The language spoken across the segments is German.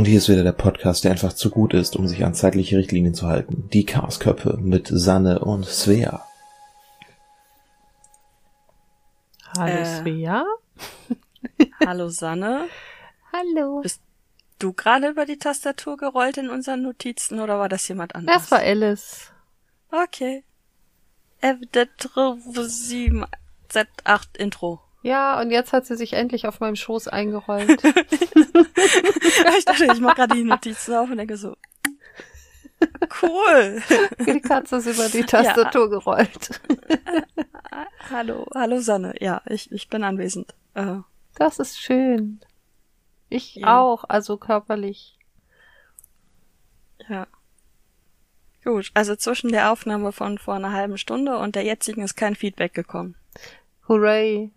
Und hier ist wieder der Podcast, der einfach zu gut ist, um sich an zeitliche Richtlinien zu halten. Die Chaosköpfe mit Sanne und Svea. Hallo Äh. Svea. Hallo Sanne. Hallo. Bist du gerade über die Tastatur gerollt in unseren Notizen oder war das jemand anderes? Das war Alice. Okay. FD7 Z8 Intro. Ja, und jetzt hat sie sich endlich auf meinem Schoß eingerollt. ich dachte, ich mach gerade die Notizen auf und denke so. Cool. Die Katze ist über die Tastatur gerollt. hallo, hallo Sanne. Ja, ich, ich bin anwesend. Äh, Das ist schön. Ich Ja. auch, also körperlich. ja. Gut, also zwischen der Aufnahme von vor einer halben Stunde und der jetzigen ist kein Feedback gekommen. Hooray.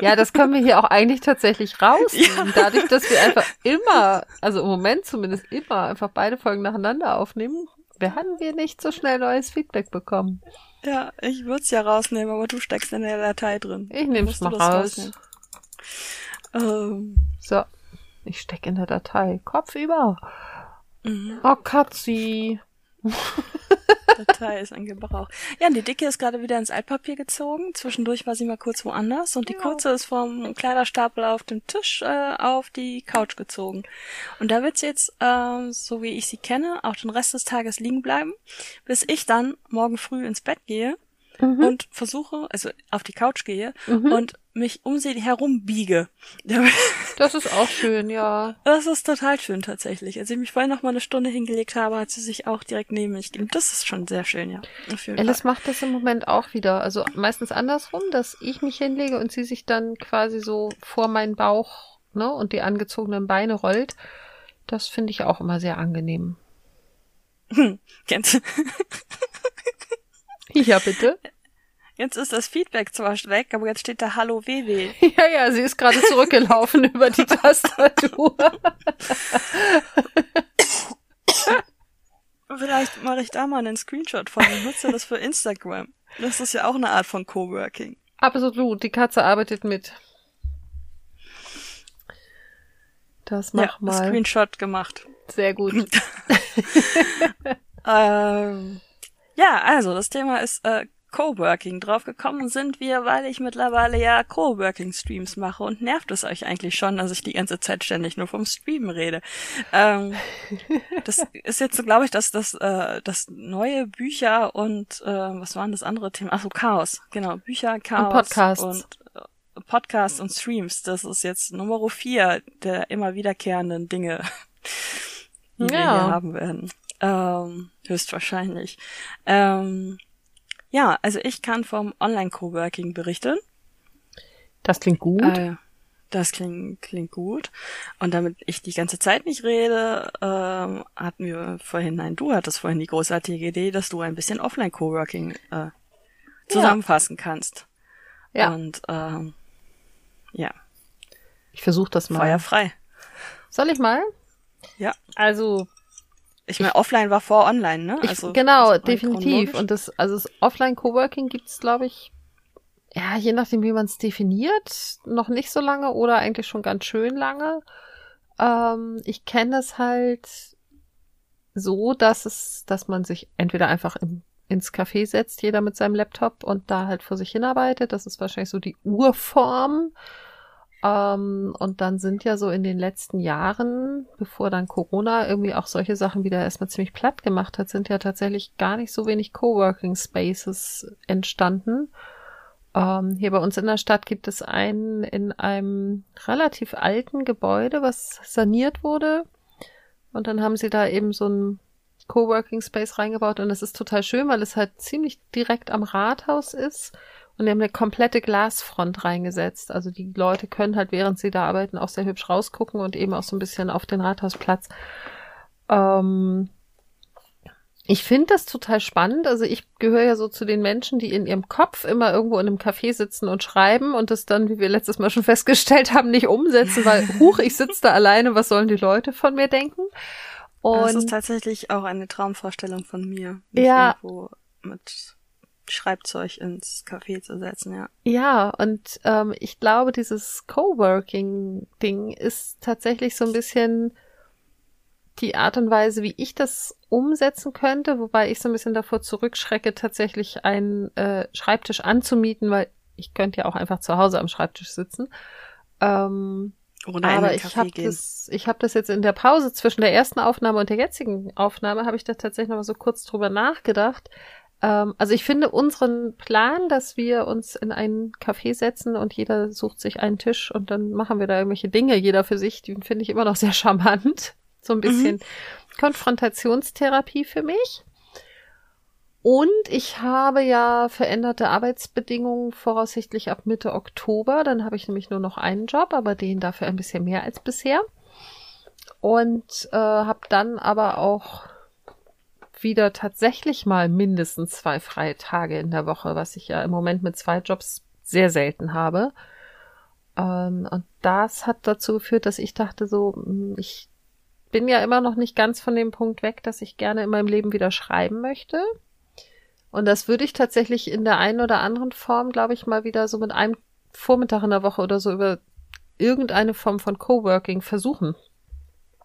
Ja, das können wir hier auch eigentlich tatsächlich rausnehmen. Dadurch, dass wir einfach immer, also im Moment zumindest immer, einfach beide Folgen nacheinander aufnehmen, werden wir nicht so schnell neues Feedback bekommen. Ja, ich würde es ja rausnehmen, aber du steckst in der Datei drin. Ich Musst du mal raus. Ähm, So, ich steck in der Datei. Kopf über. mhm. Oh, Katzi. Datei ist ein Gebrauch. Ja, und die Dicke ist gerade wieder ins Altpapier gezogen. Zwischendurch war sie mal kurz woanders und die Ja. kurze ist vom Kleiderstapel auf dem Tisch äh, auf die Couch gezogen. Und da wird sie jetzt, äh, so wie ich sie kenne, auch den Rest des Tages liegen bleiben, bis ich dann morgen früh ins Bett gehe Mhm. und versuche, also auf die Couch gehe Mhm. und mich um sie herum biege. Das ist auch schön, ja. Das ist total schön tatsächlich. Als ich mich vorhin noch mal eine Stunde hingelegt habe, hat sie sich auch direkt neben mich gelegt. Das ist schon sehr schön, ja. Alice Fall. macht das im Moment auch wieder. Also meistens andersrum, dass ich mich hinlege und sie sich dann quasi so vor meinen Bauch ne, und die angezogenen Beine rollt. Das finde ich auch immer sehr angenehm. Jetzt, Ja, bitte. jetzt ist das Feedback zwar weg, aber jetzt steht da Hallo WW. Ja, ja, sie ist gerade zurückgelaufen über die Tastatur. Vielleicht mache ich da mal einen Screenshot von und nutze das für Instagram. Das ist ja auch eine Art von Coworking. Absolut, die Katze arbeitet mit. Das mach ja, mal. Screenshot gemacht. Sehr gut. Ähm, ja, also das Thema ist äh, Coworking. Drauf gekommen sind wir, weil ich mittlerweile ja Coworking-Streams mache und nervt es euch eigentlich schon, dass ich die ganze Zeit ständig nur vom Streamen rede. Ähm, das ist jetzt, so, glaube ich, das, das, äh, das neue Bücher und äh, was waren das andere Thema? Ach so, Chaos. Genau, Bücher, Chaos Podcasts. und äh, Podcasts und Streams. Das ist jetzt Nummer vier der immer wiederkehrenden Dinge, die wir Ja. hier haben werden. Ähm, höchstwahrscheinlich. Ähm, ja, also ich kann vom Online-Coworking berichten. Das klingt gut. Äh, das klingt, klingt gut. Und damit ich die ganze Zeit nicht rede, ähm, hatten wir vorhin, nein, du hattest vorhin die großartige Idee, dass du ein bisschen Offline-Coworking äh, zusammenfassen kannst. ja, Und ähm, ja, ich versuche das mal. Feuer frei. Soll ich mal? Ja. Also Ich meine, offline war vor online, ne? Ich, also, genau, also definitiv. Und das, also das Offline-Coworking gibt es, glaube ich, ja, je nachdem, wie man es definiert, noch nicht so lange oder eigentlich schon ganz schön lange. Ähm, ich kenne es halt so, dass es, dass man sich entweder einfach im, ins Café setzt, jeder mit seinem Laptop und da halt vor sich hinarbeitet. Das ist wahrscheinlich so die Urform. Ähm, und dann sind ja so in den letzten Jahren, bevor dann Corona irgendwie auch solche Sachen wieder erstmal ziemlich platt gemacht hat, sind ja tatsächlich gar nicht so wenig Coworking Spaces entstanden. Ähm, hier bei uns in der Stadt gibt es einen in einem relativ alten Gebäude, was saniert wurde. Und dann haben sie da eben so ein Coworking Space reingebaut und es ist total schön, weil es halt ziemlich direkt am Rathaus ist. Und die haben eine komplette Glasfront reingesetzt. Also die Leute können halt, während sie da arbeiten, auch sehr hübsch rausgucken und eben auch so ein bisschen auf den Rathausplatz. Ähm, ich finde das total spannend. Also ich gehöre ja so zu den Menschen, die in ihrem Kopf immer irgendwo in einem Café sitzen und schreiben und das dann, wie wir letztes Mal schon festgestellt haben, nicht umsetzen, weil, huch, ich sitze da alleine, was sollen die Leute von mir denken? das ist Und tatsächlich auch eine Traumvorstellung von mir. Ja. Irgendwo mit Schreibzeug ins Café zu setzen, ja. Ja, und ähm, ich glaube, dieses Coworking-Ding ist tatsächlich so ein bisschen die Art und Weise, wie ich das umsetzen könnte, wobei ich so ein bisschen davor zurückschrecke, tatsächlich einen äh, Schreibtisch anzumieten, weil ich könnte ja auch einfach zu Hause am Schreibtisch sitzen. Ähm, Oder aber ich habe das, ich habe das jetzt in der Pause zwischen der ersten Aufnahme und der jetzigen Aufnahme habe ich da tatsächlich noch mal so kurz drüber nachgedacht. Ähm, also ich finde unseren Plan, dass wir uns in ein Café setzen und jeder sucht sich einen Tisch und dann machen wir da irgendwelche Dinge, jeder für sich, den finde ich immer noch sehr charmant. So ein bisschen Konfrontationstherapie für mich. Und ich habe ja veränderte Arbeitsbedingungen voraussichtlich ab Mitte Oktober. Dann habe ich nämlich nur noch einen Job, aber den dafür ein bisschen mehr als bisher. Und äh, habe dann aber auch wieder tatsächlich mal mindestens zwei freie Tage in der Woche, was ich ja im Moment mit zwei Jobs sehr selten habe. Ähm, und das hat dazu geführt, dass ich dachte so, mh, ich bin ja immer noch nicht ganz von dem Punkt weg, dass ich gerne in meinem Leben wieder schreiben möchte. Und das würde ich tatsächlich in der einen oder anderen Form, glaube ich, mal wieder so mit einem Vormittag in der Woche oder so über irgendeine Form von Coworking versuchen.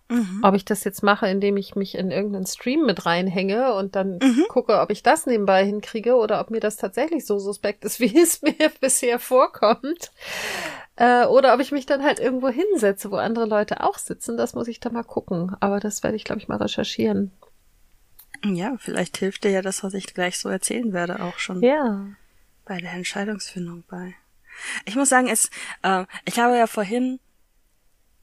Mhm. Ob ich das jetzt mache, indem ich mich in irgendeinen Stream mit reinhänge und dann Mhm. gucke, ob ich das nebenbei hinkriege oder ob mir das tatsächlich so suspekt ist, wie es mir bisher vorkommt. Äh, oder ob ich mich dann halt irgendwo hinsetze, wo andere Leute auch sitzen. Das muss ich dann mal gucken. Aber das werde ich, glaube ich, mal recherchieren. Ja, vielleicht hilft dir ja das, was ich gleich so erzählen werde, auch schon Ja. bei der Entscheidungsfindung bei. Ich muss sagen, es, äh, ich habe ja vorhin,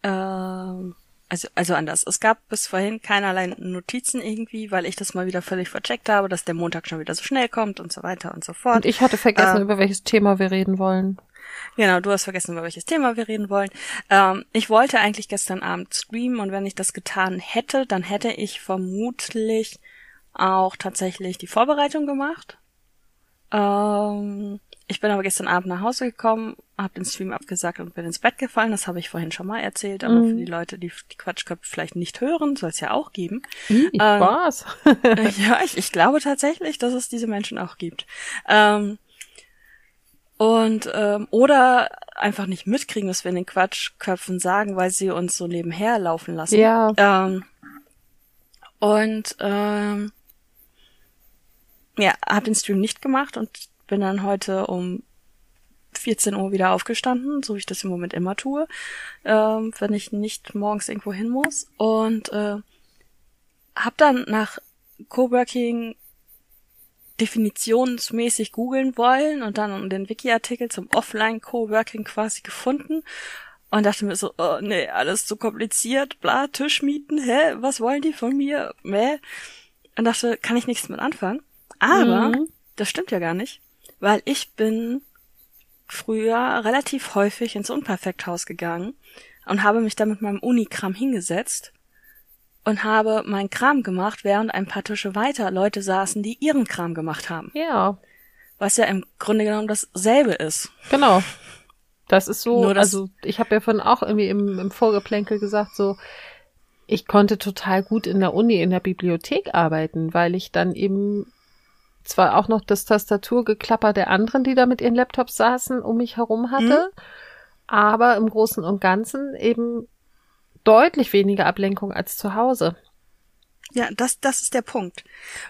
ähm, also, also anders. Es gab bis vorhin keinerlei Notizen irgendwie, weil ich das mal wieder völlig vercheckt habe, dass der Montag schon wieder so schnell kommt und so weiter und so fort. Und ich hatte vergessen, Äh, über welches Thema wir reden wollen. Genau, du hast vergessen, über welches Thema wir reden wollen. Ähm, ich wollte eigentlich gestern Abend streamen und wenn ich das getan hätte, dann hätte ich vermutlich auch tatsächlich die Vorbereitung gemacht. Ähm, ich bin aber gestern Abend nach Hause gekommen, habe den Stream abgesagt und bin ins Bett gefallen. Das habe ich vorhin schon mal erzählt, aber Mhm. für die Leute, die die Quatschköpfe vielleicht nicht hören, soll es ja auch geben. Ih, Ähm, was? ja, ich, ich glaube tatsächlich, dass es diese Menschen auch gibt. Ähm, und ähm, oder einfach nicht mitkriegen, was wir in den Quatschköpfen sagen, weil sie uns so nebenher laufen lassen. ja. Ähm, und ähm, ja, hab den Stream nicht gemacht und bin dann heute um 14 Uhr wieder aufgestanden, so wie ich das im Moment immer tue, ähm, wenn ich nicht morgens irgendwo hin muss. Und äh, hab dann nach Coworking definitionsmäßig googeln wollen und dann den Wiki-Artikel zum Offline-Coworking quasi gefunden und dachte mir so, oh nee, alles zu kompliziert, bla, Tischmieten, hä, was wollen die von mir, meh? Und dachte, kann ich nichts mit anfangen. Aber Mhm. das stimmt ja gar nicht, weil ich bin früher relativ häufig ins Unperfekthaus gegangen und habe mich da mit meinem Unikram hingesetzt und habe meinen Kram gemacht, während ein paar Tische weiter Leute saßen, die ihren Kram gemacht haben. Ja, Was ja im Grunde genommen dasselbe ist. genau. Das ist so, das- also ich habe ja vorhin auch irgendwie im, im Vorgeplänkel gesagt, so, ich konnte total gut in der Uni, in der Bibliothek arbeiten, weil ich dann eben zwar auch noch das Tastaturgeklapper der anderen, die da mit ihren Laptops saßen, um mich herum hatte, aber im Großen und Ganzen eben deutlich weniger Ablenkung als zu Hause. Ja, das, das ist der Punkt.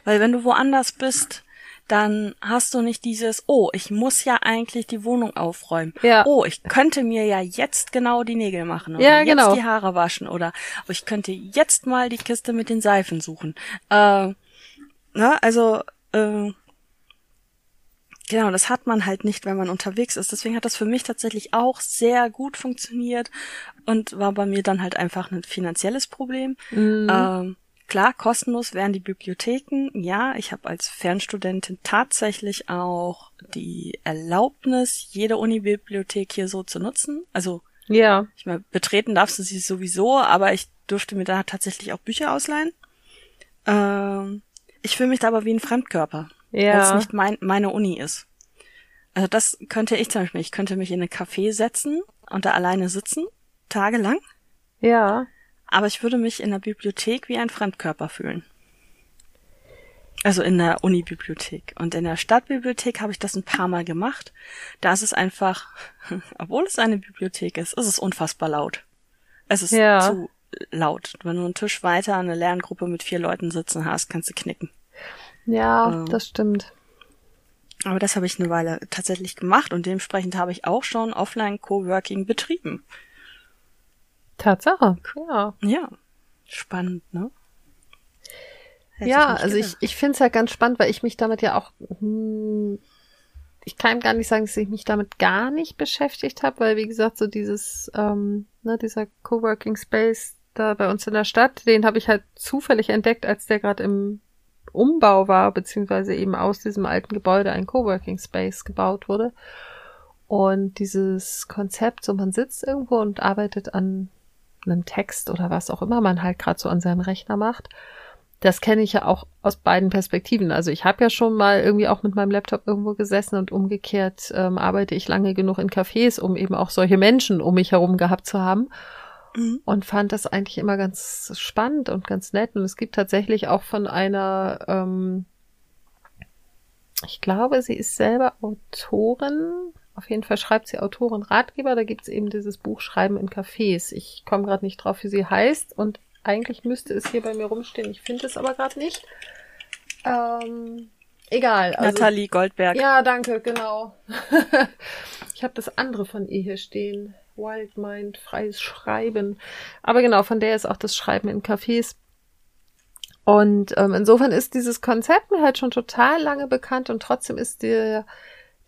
Weil wenn du woanders bist, dann hast du nicht dieses, oh, ich muss ja eigentlich die Wohnung aufräumen. Ja. Oh, ich könnte mir ja jetzt genau die Nägel machen oder Ja, jetzt genau. die Haare waschen oder ich könnte jetzt mal die Kiste mit den Seifen suchen. Äh, na, also, äh, genau, das hat man halt nicht, wenn man unterwegs ist. Deswegen hat das für mich tatsächlich auch sehr gut funktioniert und war bei mir dann halt einfach ein finanzielles Problem. Mhm. Ähm, klar, kostenlos wären die Bibliotheken. Ja, ich habe als Fernstudentin tatsächlich auch die Erlaubnis, jede Unibibliothek hier so zu nutzen. Also, Ja, ich meine, betreten darfst du sie sowieso, aber ich durfte mir da tatsächlich auch Bücher ausleihen. Ähm, ich fühle mich da aber wie ein Fremdkörper, weil es ja, nicht mein, meine Uni ist. Also das könnte ich zum Beispiel. Ich könnte mich in ein Café setzen und da alleine sitzen, tagelang. ja. Aber ich würde mich in der Bibliothek wie ein Fremdkörper fühlen. Also in der Unibibliothek. Und in der Stadtbibliothek habe ich das ein paar Mal gemacht. Da ist es einfach, obwohl es eine Bibliothek ist, ist es unfassbar laut. Es ist Ja. zu laut. Wenn du einen Tisch weiter eine Lerngruppe mit vier Leuten sitzen hast, kannst du knicken. Ja, Ja. das stimmt. Aber das habe ich eine Weile tatsächlich gemacht und dementsprechend habe ich auch schon Offline-Coworking betrieben. Tatsache. Ja. Ja. Spannend, ne? Hätte ja, nicht also ich, gedacht. ich finde es ja ganz spannend, weil ich mich damit ja auch, hm, ich kann gar nicht sagen, dass ich mich damit gar nicht beschäftigt habe, weil wie gesagt, so dieses, ähm, ne, dieser Coworking Space da bei uns in der Stadt, den habe ich halt zufällig entdeckt, als der gerade im Umbau war, beziehungsweise eben aus diesem alten Gebäude ein Coworking Space gebaut wurde. Und dieses Konzept, so man sitzt irgendwo und arbeitet an einem Text oder was auch immer man halt gerade so an seinem Rechner macht, das kenne ich ja auch aus beiden Perspektiven. Also ich habe ja schon mal irgendwie auch mit meinem Laptop irgendwo gesessen und umgekehrt ähm, arbeite ich lange genug in Cafés, um eben auch solche Menschen um mich herum gehabt zu haben Mhm. und fand das eigentlich immer ganz spannend und ganz nett. Und es gibt tatsächlich auch von einer, ähm, ich glaube, sie ist selber Autorin. Auf jeden Fall schreibt sie Autorin Ratgeber. Da gibt es eben dieses Buch Schreiben in Cafés. Ich komme gerade nicht drauf, wie sie heißt. Und eigentlich müsste es hier bei mir rumstehen. Ich finde es aber gerade nicht. Ähm, egal. Also, Nathalie Goldberg. ja, danke, genau. ich habe das andere von ihr hier stehen. Wild Mind, freies Schreiben. Aber genau, von der ist auch das Schreiben in Cafés. Und ähm, insofern ist dieses Konzept mir halt schon total lange bekannt und trotzdem ist der,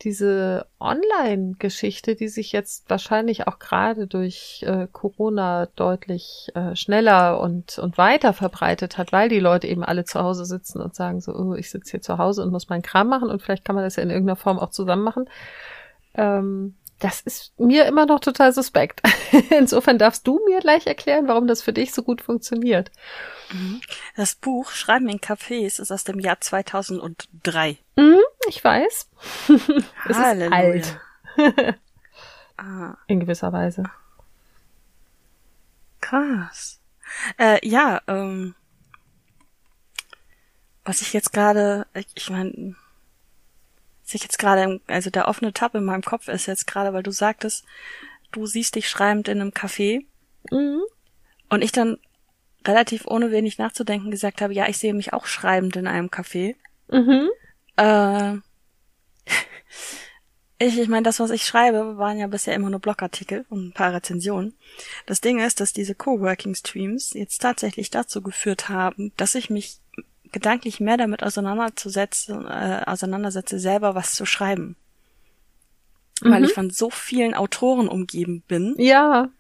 diese Online-Geschichte, die sich jetzt wahrscheinlich auch gerade durch äh, Corona deutlich äh, schneller und, und weiter verbreitet hat, weil die Leute eben alle zu Hause sitzen und sagen so, oh, ich sitze hier zu Hause und muss meinen Kram machen und vielleicht kann man das ja in irgendeiner Form auch zusammen machen. Ähm, das ist mir immer noch total suspekt. Insofern darfst du mir gleich erklären, warum das für dich so gut funktioniert. Das Buch Schreiben in Cafés ist aus dem Jahr 2003. Mhm, ich weiß. es ist alt. Ah, In gewisser Weise. krass. Äh, ja, ähm, was ich jetzt gerade, ich, ich meine, was ich jetzt gerade, also der offene Tab in meinem Kopf ist jetzt gerade, weil du sagtest, du siehst dich schreibend in einem Café Mhm. und ich dann relativ ohne wenig nachzudenken gesagt habe, ja, ich sehe mich auch schreibend in einem Café. Mhm. Äh, ich, ich meine, das, was ich schreibe, waren ja bisher immer nur Blogartikel und ein paar Rezensionen. Das Ding ist, dass diese Coworking-Streams jetzt tatsächlich dazu geführt haben, dass ich mich gedanklich mehr damit auseinanderzusetzen, äh, auseinandersetze, selber was zu schreiben. Weil Mhm. ich von so vielen Autoren umgeben bin Ja.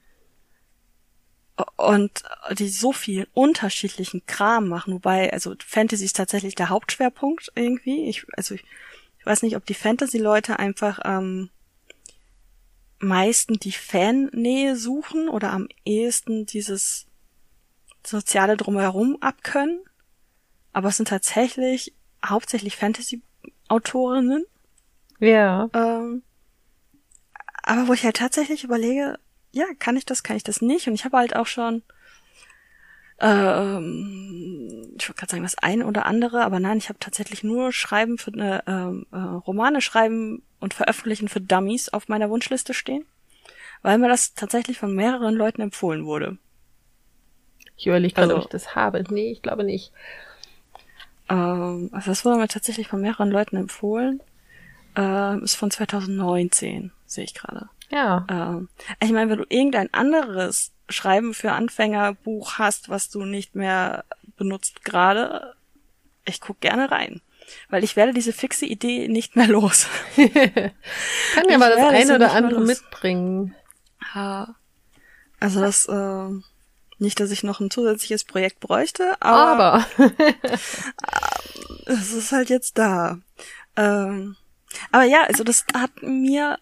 und die so viel unterschiedlichen Kram machen, wobei, also Fantasy ist tatsächlich der Hauptschwerpunkt irgendwie. Ich, also ich, ich weiß nicht, ob die Fantasy-Leute einfach am meisten die Fannähe suchen oder am ehesten dieses soziale drumherum abkönnen. Aber es sind tatsächlich hauptsächlich Fantasy-Autorinnen. Ja. Ähm, aber wo ich halt tatsächlich überlege, ja, kann ich das, kann ich das nicht? Und ich habe halt auch schon, ähm, ich wollte gerade sagen, das eine oder andere, aber nein, ich habe tatsächlich nur Schreiben für eine, ähm, äh, Romane schreiben und veröffentlichen für Dummies auf meiner Wunschliste stehen, weil mir das tatsächlich von mehreren Leuten empfohlen wurde. Ich überlege gerade, Also- ob ich das habe. Nee, ich glaube nicht. Ähm, also das wurde mir tatsächlich von mehreren Leuten empfohlen. Ähm, ist von 2019, sehe ich gerade. Ja. Ähm, ich meine, wenn du irgendein anderes Schreiben für Anfänger Buch hast, was du nicht mehr benutzt gerade, ich guck gerne rein. Weil ich werde diese fixe Idee nicht mehr los. Kann Ich mal das eine oder andere mitbringen. Ja. Also das, äh, nicht, dass ich noch ein zusätzliches Projekt bräuchte, aber, Aber. es ist halt jetzt da. Ähm, aber ja, also das hat mir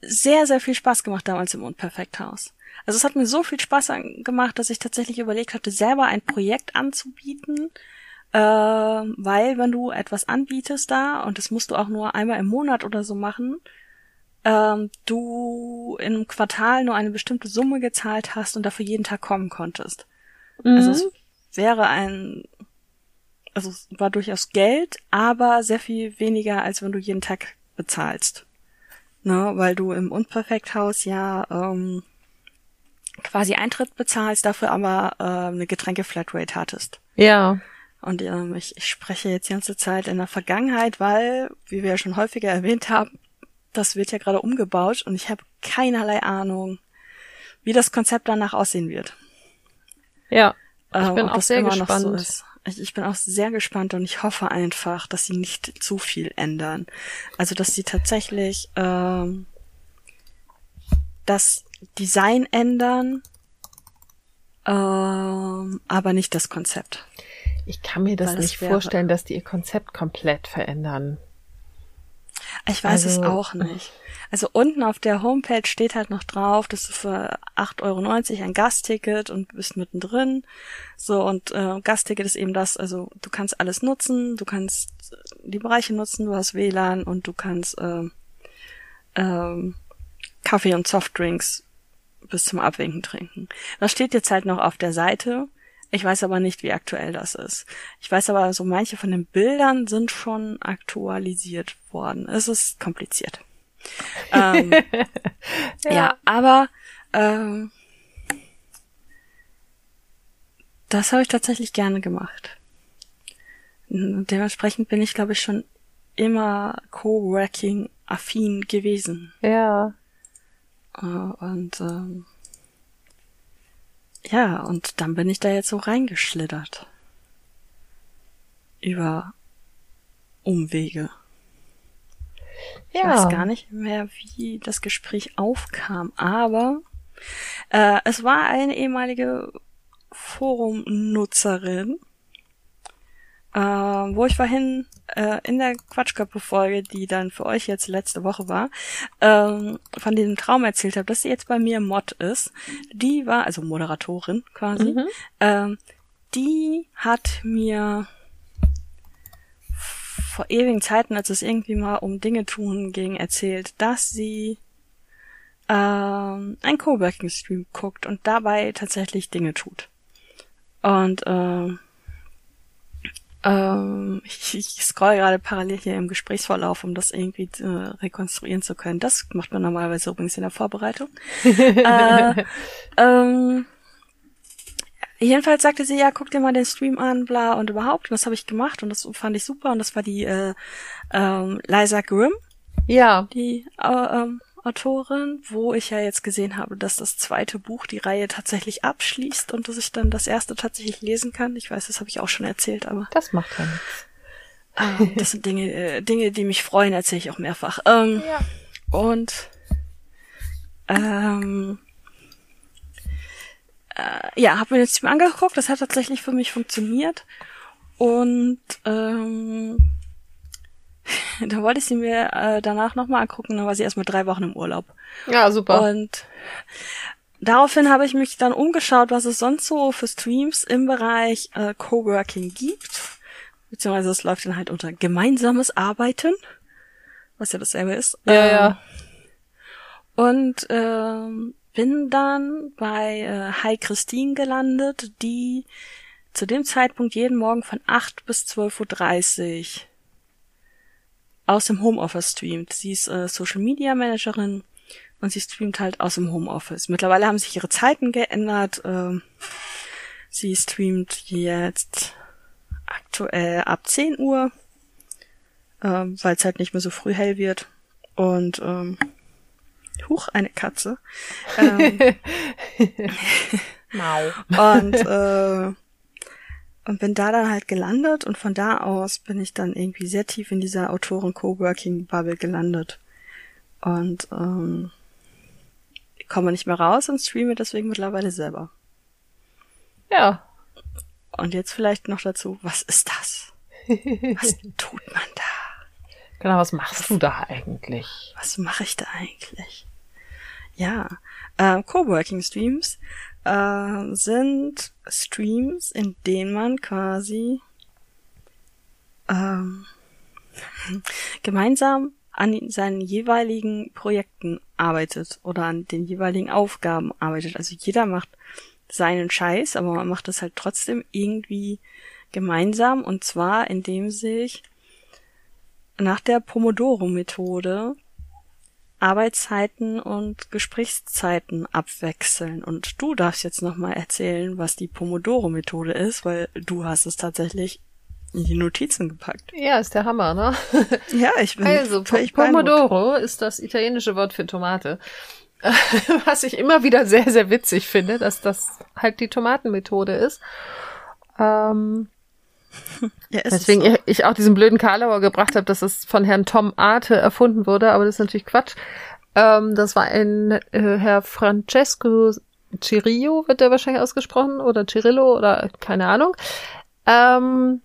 sehr, sehr viel Spaß gemacht damals im Unperfekthaus. Also es hat mir so viel Spaß gemacht, dass ich tatsächlich überlegt hatte, selber ein Projekt anzubieten, äh, weil wenn du etwas anbietest da, und das musst du auch nur einmal im Monat oder so machen, ähm, du in einem Quartal nur eine bestimmte Summe gezahlt hast und dafür jeden Tag kommen konntest. Also Mhm. es wäre ein also es war durchaus Geld, aber sehr viel weniger, als wenn du jeden Tag bezahlst. Ne, weil du im Unperfekthaus ja ähm, quasi Eintritt bezahlst, dafür aber äh, eine Getränke-Flatrate hattest. Ja. Und ähm, ich, ich spreche jetzt die ganze Zeit in der Vergangenheit, weil, wie wir ja schon häufiger erwähnt haben, das wird ja gerade umgebaut und ich habe keinerlei Ahnung, wie das Konzept danach aussehen wird. Ja. Ich Äh, bin auch sehr gespannt. So ist. Ich, ich bin auch sehr gespannt und ich hoffe einfach, dass sie nicht zu viel ändern. Also dass sie tatsächlich ähm, das Design ändern, ähm, aber nicht das Konzept. Ich kann mir das Weil das nicht wäre- vorstellen, dass die ihr Konzept komplett verändern. Ich weiß es Also- auch nicht. Also unten auf der Homepage steht halt noch drauf, dass du für 8,90 Euro ein Gastticket und bist mittendrin. So, und äh, Gastticket ist eben das, also du kannst alles nutzen, du kannst äh, die Bereiche nutzen, du hast WLAN und du kannst ähm, ähm, Kaffee und Softdrinks bis zum Abwinken trinken. Das steht jetzt halt noch auf der Seite. Ich weiß aber nicht, wie aktuell das ist. Ich weiß aber, so manche von den Bildern sind schon aktualisiert worden. Es ist kompliziert. ähm, ja. aber ähm, das habe ich tatsächlich gerne gemacht. Und Dementsprechend bin ich, glaube ich, schon immer Coworking-affin gewesen. Ja. Äh, Und ähm, ja, und dann bin ich da jetzt so reingeschlittert. Über Umwege. Ich Ja. weiß gar nicht mehr, wie das Gespräch aufkam, aber äh, es war eine ehemalige Forumnutzerin, äh, wo ich vorhin äh, in der Quatschköpfe-Folge, die dann für euch jetzt letzte Woche war, ähm, von diesem Traum erzählt habe, dass sie jetzt bei mir Mod ist. Die war, also Moderatorin quasi, Mhm. ähm, die hat mir vor ewigen Zeiten, als es irgendwie mal um Dinge tun ging, erzählt, dass sie ähm, einen Coworking-Stream guckt und dabei tatsächlich Dinge tut. Und ähm, ähm, ich, ich scroll gerade parallel hier im Gesprächsverlauf, um das irgendwie äh, rekonstruieren zu können. Das macht man normalerweise übrigens in der Vorbereitung. äh, ähm, jedenfalls sagte sie, ja, guck dir mal den Stream an, bla und überhaupt. Und das habe ich gemacht und das fand ich super. Und das war die äh, ähm, Liza Grimm, Ja. die äh, ähm, Autorin, wo ich ja jetzt gesehen habe, dass das zweite Buch die Reihe tatsächlich abschließt und dass ich dann das erste tatsächlich lesen kann. Ich weiß, das habe ich auch schon erzählt, aber Das macht ja nichts. ähm, das sind Dinge, äh, Dinge, die mich freuen, erzähle ich auch mehrfach. Ähm, Ja. und ähm, äh, ja, habe mir den Stream angeguckt. Das hat tatsächlich für mich funktioniert. Und ähm, da wollte ich sie mir äh, danach nochmal angucken. Dann war sie erstmal drei Wochen im Urlaub. Ja, super. Und daraufhin habe ich mich dann umgeschaut, was es sonst so für Streams im Bereich äh, Coworking gibt. Beziehungsweise es läuft dann halt unter gemeinsames Arbeiten, was ja dasselbe ist. ja, Ähm, ja. und ähm, bin dann bei äh, Hi Christine gelandet, die zu dem Zeitpunkt jeden Morgen von 8 bis 12.30 Uhr aus dem Homeoffice streamt. Sie ist äh, Social Media Managerin und sie streamt halt aus dem Homeoffice. Mittlerweile haben sich ihre Zeiten geändert. ähm, sie streamt jetzt aktuell ab 10 Uhr, ähm, weil es halt nicht mehr so früh hell wird. Und ähm, Huch, eine Katze. Ähm, Mau. und, äh, und bin da dann halt gelandet und von da aus bin ich dann irgendwie sehr tief in dieser Autoren-Coworking-Bubble gelandet. Und ähm, ich komme nicht mehr raus und streame deswegen mittlerweile selber. Ja. Und jetzt vielleicht noch dazu, was ist das? Was tut man da? Genau, was machst du da eigentlich? was mache ich da eigentlich? Ja, äh, Coworking Streams äh, sind Streams, in denen man quasi ähm, gemeinsam an seinen jeweiligen Projekten arbeitet oder an den jeweiligen Aufgaben arbeitet. Also jeder macht seinen Scheiß, aber man macht das halt trotzdem irgendwie gemeinsam und zwar indem sich nach der Pomodoro-Methode Arbeitszeiten und Gesprächszeiten abwechseln. Und du darfst jetzt nochmal erzählen, was die Pomodoro-Methode ist, weil du hast es tatsächlich in die Notizen gepackt. Ja, ist der Hammer, ne? Ja, ich bin Also, Pomodoro ist das italienische Wort für Tomate. Was ich immer wieder sehr, sehr witzig finde, dass das halt die Tomatenmethode ist. Ähm, ja, Deswegen so. ich auch diesen blöden Karlauer gebracht habe, dass es von Herrn Tom Arte erfunden wurde, aber das ist natürlich Quatsch. Ähm, das war ein äh, Herr Francesco Cirillo, wird der wahrscheinlich ausgesprochen, oder Cirillo, oder keine Ahnung. Ähm,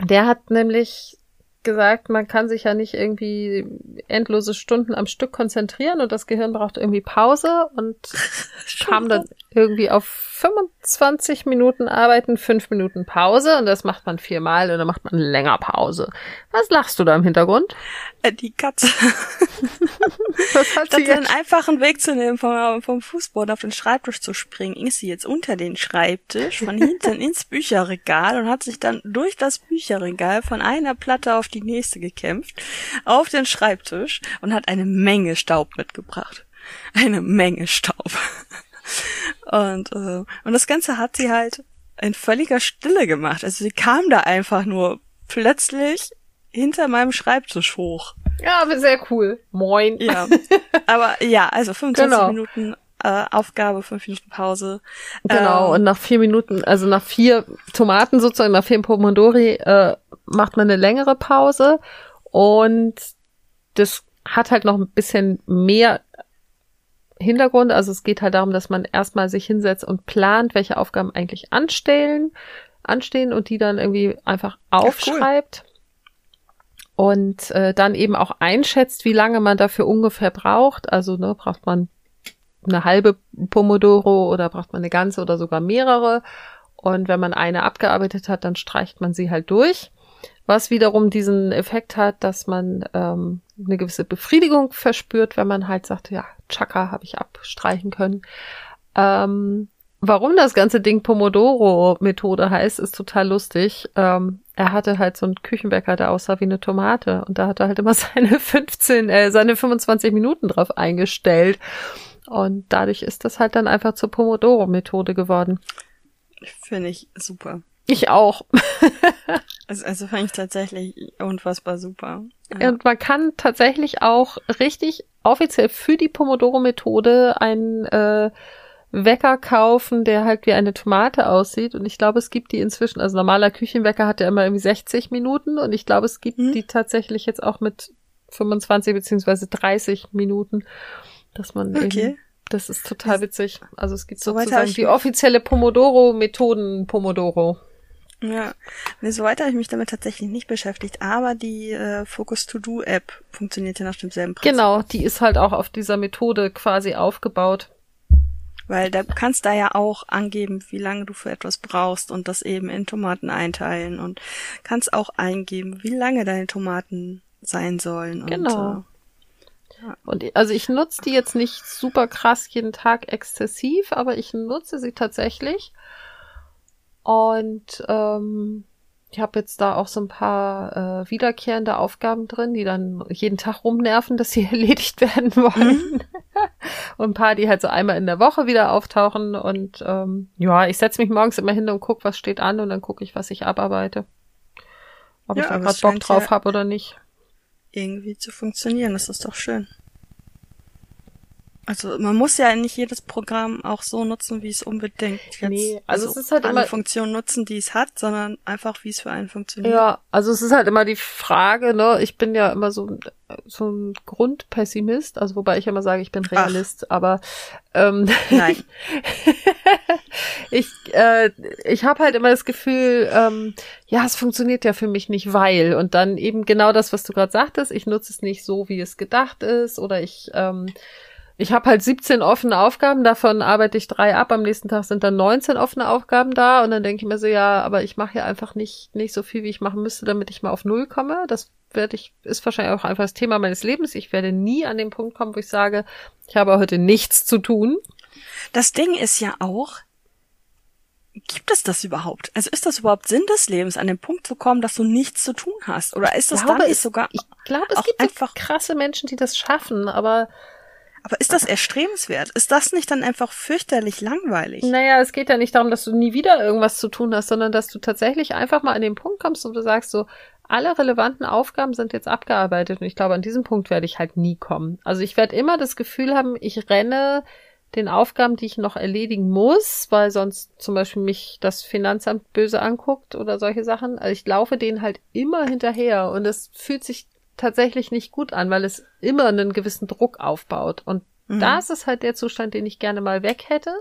der hat nämlich gesagt, man kann sich ja nicht irgendwie endlose Stunden am Stück konzentrieren und das Gehirn braucht irgendwie Pause und kam dann irgendwie auf 25 Minuten arbeiten, 5 Minuten Pause und das macht man viermal und dann macht man länger Pause. Was lachst du da im Hintergrund? Äh, die Katze. Was hat sie einen einfachen Weg zu nehmen, vom, vom Fußboden auf den Schreibtisch zu springen, ist sie jetzt unter den Schreibtisch, von hinten ins Bücherregal und hat sich dann durch das Bücherregal von einer Platte auf die nächste gekämpft, auf den Schreibtisch und hat eine Menge Staub mitgebracht. Eine Menge Staub. Und, äh, und das Ganze hat sie halt in völliger Stille gemacht. Also sie kam da einfach nur plötzlich hinter meinem Schreibtisch hoch. Ja, aber sehr cool. Moin. Ja. Aber ja, also 25 genau. Minuten äh, Aufgabe, 5 Minuten Pause. Genau, ähm, und nach vier Minuten, also nach vier Tomaten sozusagen, nach vier Pomodori, äh, macht man eine längere Pause. Und das hat halt noch ein bisschen mehr Hintergrund. Also es geht halt darum, dass man erstmal sich hinsetzt und plant, welche Aufgaben eigentlich anstellen, anstehen und die dann irgendwie einfach aufschreibt. Cool. Und äh, dann eben auch einschätzt, wie lange man dafür ungefähr braucht. Also ne, braucht man eine halbe Pomodoro oder braucht man eine ganze oder sogar mehrere. Und wenn man eine abgearbeitet hat, dann streicht man sie halt durch. Was wiederum diesen Effekt hat, dass man ähm, eine gewisse Befriedigung verspürt, wenn man halt sagt, ja, Chaka habe ich abstreichen können. Ähm, warum das ganze Ding Pomodoro-Methode heißt, ist total lustig. Ähm, er hatte halt so einen Küchenbäcker, der aussah wie eine Tomate und da hat er halt immer seine 15, äh, seine 25 Minuten drauf eingestellt. Und dadurch ist das halt dann einfach zur Pomodoro-Methode geworden. Finde ich super. Ich auch. also, also fand ich tatsächlich unfassbar super. Ja. Und man kann tatsächlich auch richtig offiziell für die Pomodoro-Methode einen äh, Wecker kaufen, der halt wie eine Tomate aussieht. Und ich glaube, es gibt die inzwischen, also normaler Küchenwecker hat ja immer irgendwie 60 Minuten und ich glaube, es gibt hm. die tatsächlich jetzt auch mit 25 beziehungsweise 30 Minuten, dass man okay. eben das ist total witzig. Also es gibt so sozusagen die offizielle Pomodoro-Methoden Pomodoro. Ja, nee, so weiter habe ich mich damit tatsächlich nicht beschäftigt, aber die äh, Focus To Do App funktioniert ja nach demselben Prinzip. Genau, die ist halt auch auf dieser Methode quasi aufgebaut. Weil da kannst da ja auch angeben, wie lange du für etwas brauchst und das eben in Tomaten einteilen und kannst auch eingeben, wie lange deine Tomaten sein sollen. Genau. Und, äh, und also ich nutze die jetzt nicht super krass jeden Tag exzessiv, aber ich nutze sie tatsächlich und ähm, ich habe jetzt da auch so ein paar äh, wiederkehrende Aufgaben drin, die dann jeden Tag rumnerven, dass sie erledigt werden wollen. Mhm. und ein paar, die halt so einmal in der Woche wieder auftauchen. Und ähm, ja, ich setze mich morgens immer hin und guck, was steht an und dann gucke ich, was ich abarbeite. Ob ja, ich da gerade Bock drauf ja habe oder nicht. Irgendwie zu funktionieren, das ist doch schön. Also man muss ja nicht jedes Programm auch so nutzen, wie es unbedingt jetzt nee, also, also es ist halt eine immer Funktion nutzen, die es hat, sondern einfach wie es für einen funktioniert. Ja, also es ist halt immer die Frage, ne, ich bin ja immer so so ein Grundpessimist, also wobei ich immer sage, ich bin Realist, Ach. aber ähm, nein. ich äh, ich habe halt immer das Gefühl, ähm, ja, es funktioniert ja für mich nicht, weil und dann eben genau das, was du gerade sagtest, ich nutze es nicht so, wie es gedacht ist oder ich ähm, ich habe halt 17 offene Aufgaben, davon arbeite ich drei ab, am nächsten Tag sind dann 19 offene Aufgaben da und dann denke ich mir so, ja, aber ich mache ja einfach nicht, nicht so viel, wie ich machen müsste, damit ich mal auf Null komme. Das werde ich, ist wahrscheinlich auch einfach das Thema meines Lebens. Ich werde nie an den Punkt kommen, wo ich sage, ich habe heute nichts zu tun. Das Ding ist ja auch, gibt es das überhaupt? Also ist das überhaupt Sinn des Lebens, an den Punkt zu kommen, dass du nichts zu tun hast? Oder ist das glaube, dann es- sogar Ich glaube, es gibt einfach so krasse Menschen, die das schaffen, aber Aber ist das erstrebenswert? Ist das nicht dann einfach fürchterlich langweilig? Naja, es geht ja nicht darum, dass du nie wieder irgendwas zu tun hast, sondern dass du tatsächlich einfach mal an den Punkt kommst und du sagst so, alle relevanten Aufgaben sind jetzt abgearbeitet und ich glaube, an diesem Punkt werde ich halt nie kommen. Also ich werde immer das Gefühl haben, ich renne den Aufgaben, die ich noch erledigen muss, weil sonst zum Beispiel mich das Finanzamt böse anguckt oder solche Sachen. Also ich laufe denen halt immer hinterher und es fühlt sich tatsächlich nicht gut an, weil es immer einen gewissen Druck aufbaut. Und Mhm. das ist halt der Zustand, den ich gerne mal weg hätte.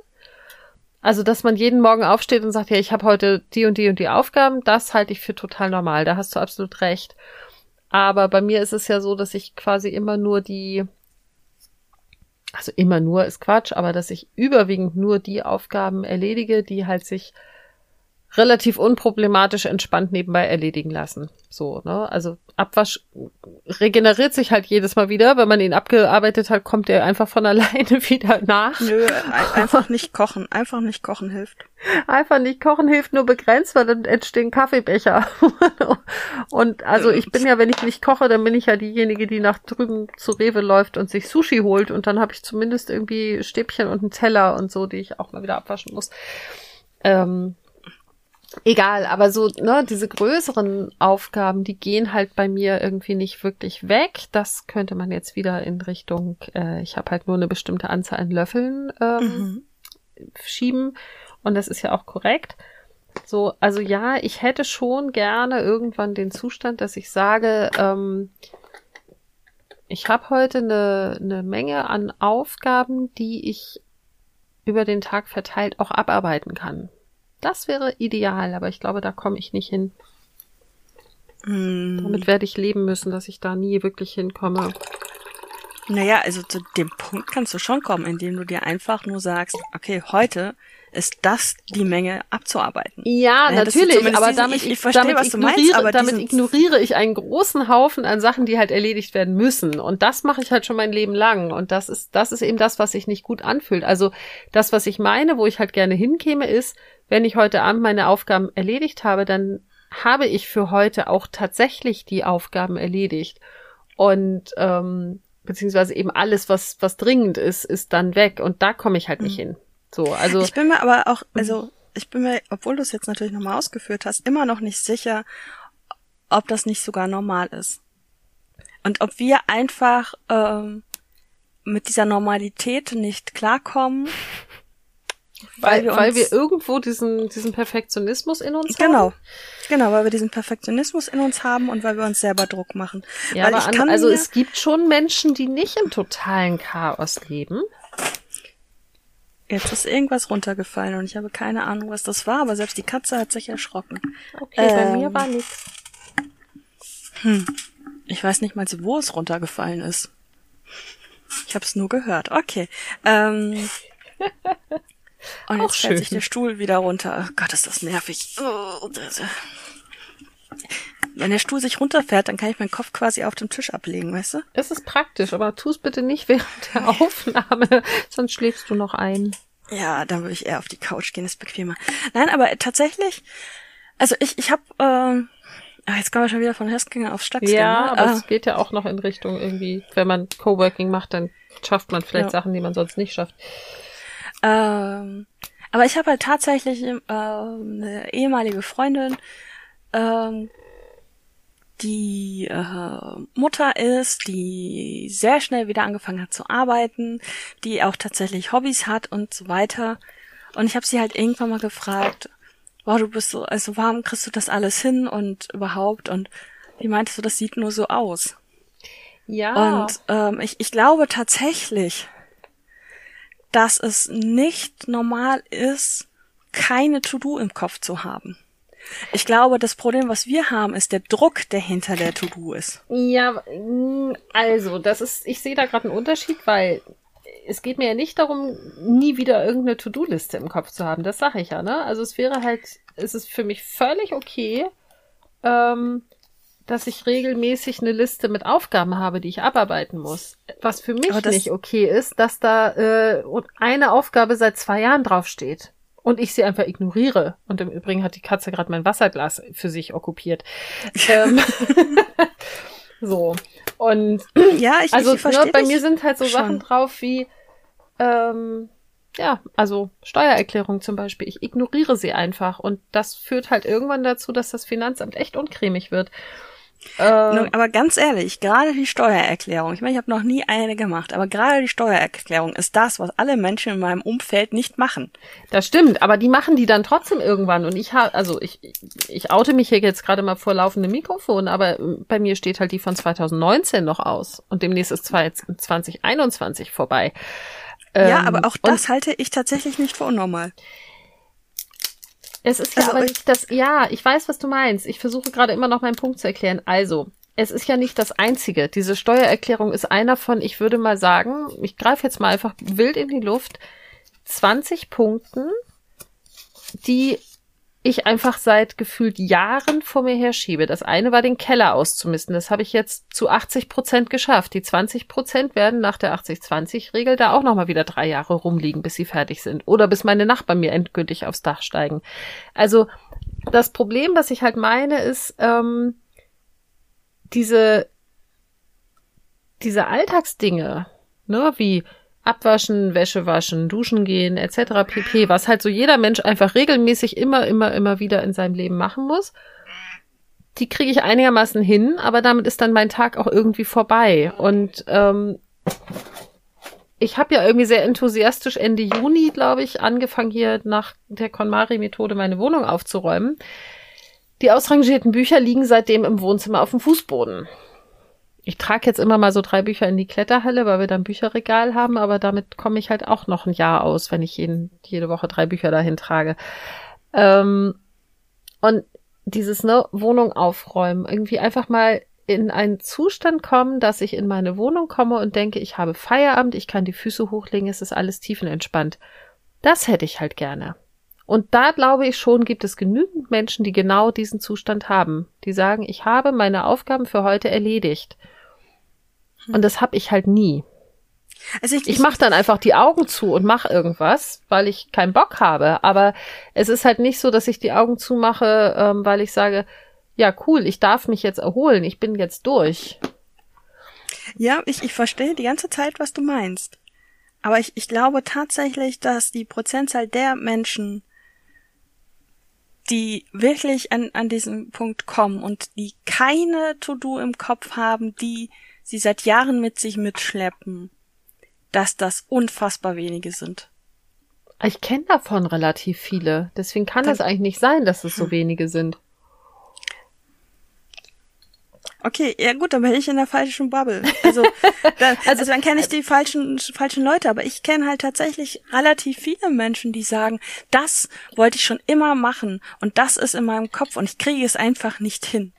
Also, dass man jeden Morgen aufsteht und sagt, ja, ich habe heute die und die und die Aufgaben, das halte ich für total normal. Da hast du absolut recht. Aber bei mir ist es ja so, dass ich quasi immer nur die, also immer nur ist Quatsch, aber dass ich überwiegend nur die Aufgaben erledige, die halt sich relativ unproblematisch entspannt nebenbei erledigen lassen. So, ne? Also Abwasch regeneriert sich halt jedes Mal wieder. Wenn man ihn abgearbeitet hat, kommt er einfach von alleine wieder nach. Nö, ein- einfach nicht kochen. Einfach nicht kochen hilft. Einfach nicht kochen hilft nur begrenzt, weil dann entstehen Kaffeebecher. und also ich bin ja, wenn ich nicht koche, dann bin ich ja diejenige, die nach drüben zu Rewe läuft und sich Sushi holt und dann habe ich zumindest irgendwie Stäbchen und einen Teller und so, die ich auch mal wieder abwaschen muss. Ähm, egal, aber so, ne, diese größeren Aufgaben, die gehen halt bei mir irgendwie nicht wirklich weg. Das könnte man jetzt wieder in Richtung, äh, ich habe halt nur eine bestimmte Anzahl an Löffeln ähm, Mhm. schieben. Und das ist ja auch korrekt. So, also ja, ich hätte schon gerne irgendwann den Zustand, dass ich sage, ähm, ich habe heute eine, eine Menge an Aufgaben, die ich über den Tag verteilt auch abarbeiten kann. Das wäre ideal, aber ich glaube, da komme ich nicht hin. Hm. Damit werde ich leben müssen, dass ich da nie wirklich hinkomme. Naja, also zu dem Punkt kannst du schon kommen, indem du dir einfach nur sagst, okay, heute ist das die Menge abzuarbeiten. Ja, Ja, natürlich, aber diesen- damit, ich- ich verstehe, damit, was du meinst, ignoriere, aber damit diesen- ignoriere ich einen großen Haufen an Sachen, die halt erledigt werden müssen. Und das mache ich halt schon mein Leben lang. Und das ist, das ist eben das, was sich nicht gut anfühlt. Also das, was ich meine, wo ich halt gerne hinkäme, ist, wenn ich heute Abend meine Aufgaben erledigt habe, dann habe ich für heute auch tatsächlich die Aufgaben erledigt. Und ähm, beziehungsweise eben alles, was, was dringend ist, ist dann weg. Und da komme ich halt nicht hin. So, also. Ich bin mir aber auch, also ich bin mir, obwohl du es jetzt natürlich nochmal ausgeführt hast, immer noch nicht sicher, ob das nicht sogar normal ist. Und ob wir einfach ähm, mit dieser Normalität nicht klarkommen, weil, wir weil wir irgendwo diesen, diesen Perfektionismus in uns haben. Genau. Genau, weil wir diesen Perfektionismus in uns haben und weil wir uns selber Druck machen. Ja, weil aber ich an, also es gibt schon Menschen, die nicht im totalen Chaos leben. Jetzt ist irgendwas runtergefallen und ich habe keine Ahnung, was das war, aber selbst die Katze hat sich erschrocken. Okay, bei Ähm. mir war nichts. Ich weiß nicht mal, wo es runtergefallen ist. Ich habe es nur gehört. Okay. Ähm, und Auch jetzt fällt sich schön. der Stuhl wieder runter. Oh Gott, ist das nervig. Oh, das- Wenn der Stuhl sich runterfährt, dann kann ich meinen Kopf quasi auf dem Tisch ablegen, weißt du? Es ist praktisch, aber tu es bitte nicht während der Aufnahme, sonst schläfst du noch ein. Ja, dann würde ich eher auf die Couch gehen, ist bequemer. Nein, aber tatsächlich, also ich, ich habe, ähm, ah, jetzt kommen wir schon wieder von Höstgänger auf Stadtgänger. Ja, aber Ah, es geht ja auch noch in Richtung irgendwie, wenn man Coworking macht, dann schafft man vielleicht Ja. Sachen, die man sonst nicht schafft. Ähm, aber ich habe halt tatsächlich ähm, eine ehemalige Freundin, ähm, die äh, Mutter ist, die sehr schnell wieder angefangen hat zu arbeiten, die auch tatsächlich Hobbys hat und so weiter. Und ich habe sie halt irgendwann mal gefragt, wow, du bist so, also warum kriegst du das alles hin und überhaupt? Und die meinte so, das sieht nur so aus. Ja. Und ähm, ich, ich glaube tatsächlich, dass es nicht normal ist, keine To-Do im Kopf zu haben. Ich glaube, das Problem, was wir haben, ist der Druck, der hinter der To-Do ist. Ja, mm, also, das ist, ich sehe da gerade einen Unterschied, weil es geht mir ja nicht darum, nie wieder irgendeine To-Do-Liste im Kopf zu haben. Das sage ich ja, ne? Also es wäre halt, es ist für mich völlig okay, ähm, dass ich regelmäßig eine Liste mit Aufgaben habe, die ich abarbeiten muss. Was für mich nicht okay ist, dass da äh, eine Aufgabe seit zwei Jahren draufsteht. Und ich sie einfach ignoriere. Und im Übrigen hat die Katze gerade mein Wasserglas für sich okkupiert. ähm, so. Und ja, ich, also ich ne, bei mir sind halt so schon. Sachen drauf wie ähm, ja, also Steuererklärung zum Beispiel. Ich ignoriere sie einfach und das führt halt irgendwann dazu, dass das Finanzamt echt uncremig wird. Äh, aber ganz ehrlich, gerade die Steuererklärung, ich meine, ich habe noch nie eine gemacht, aber gerade die Steuererklärung ist das, was alle Menschen in meinem Umfeld nicht machen. Das stimmt, aber die machen die dann trotzdem irgendwann und ich habe, also ich, ich oute mich hier jetzt gerade mal vor laufendem Mikrofon, aber bei mir steht halt die von 2019 noch aus und demnächst ist 2021 vorbei. Ja, ähm, aber auch das halte ich tatsächlich nicht für unnormal. Es ist ja also, aber nicht das, ja, ich weiß, was du meinst. Ich versuche gerade immer noch meinen Punkt zu erklären. Also, es ist ja nicht das einzige. Diese Steuererklärung ist einer von, ich würde mal sagen, ich greife jetzt mal einfach wild in die Luft, 20 Punkten, die ich einfach seit gefühlt Jahren vor mir herschiebe. Das eine war den Keller auszumisten. Das habe ich jetzt zu 80 Prozent geschafft. Die 20 Prozent werden nach der 80-20-Regel da auch nochmal wieder drei Jahre rumliegen, bis sie fertig sind. Oder bis meine Nachbarn mir endgültig aufs Dach steigen. Also das Problem, was ich halt meine, ist ähm, diese, diese Alltagsdinge, ne, wie Abwaschen, Wäsche waschen, duschen gehen, etc. pp, was halt so jeder Mensch einfach regelmäßig immer, immer, immer wieder in seinem Leben machen muss. Die kriege ich einigermaßen hin, aber damit ist dann mein Tag auch irgendwie vorbei. Und ähm, ich habe ja irgendwie sehr enthusiastisch Ende Juni, glaube ich, angefangen hier nach der KonMari-Methode meine Wohnung aufzuräumen. Die ausrangierten Bücher liegen seitdem im Wohnzimmer auf dem Fußboden ich trage jetzt immer mal so drei Bücher in die Kletterhalle, weil wir da ein Bücherregal haben, aber damit komme ich halt auch noch ein Jahr aus, wenn ich jeden, jede Woche drei Bücher dahin trage. Ähm, und dieses ne, Wohnung aufräumen, irgendwie einfach mal in einen Zustand kommen, dass ich in meine Wohnung komme und denke, ich habe Feierabend, ich kann die Füße hochlegen, es ist alles tiefenentspannt. Das hätte ich halt gerne. Und da glaube ich schon, gibt es genügend Menschen, die genau diesen Zustand haben. Die sagen, ich habe meine Aufgaben für heute erledigt. Und das habe ich halt nie. Also ich, ich mache dann einfach die Augen zu und mache irgendwas, weil ich keinen Bock habe. Aber es ist halt nicht so, dass ich die Augen zumache, ähm, weil ich sage, ja cool, ich darf mich jetzt erholen, ich bin jetzt durch. Ja, ich, ich verstehe die ganze Zeit, was du meinst. Aber ich, ich glaube tatsächlich, dass die Prozentzahl der Menschen, die wirklich an, an diesen Punkt kommen und die keine To-Do im Kopf haben, die sie seit Jahren mit sich mitschleppen, dass das unfassbar wenige sind. Ich kenne davon relativ viele. Deswegen kann es eigentlich nicht sein, dass es so hm. wenige sind. Okay, ja gut, dann bin ich in der falschen Bubble. Also, dann, also, also dann kenne ich die falschen falschen Leute, aber ich kenne halt tatsächlich relativ viele Menschen, die sagen, das wollte ich schon immer machen und das ist in meinem Kopf und ich kriege es einfach nicht hin.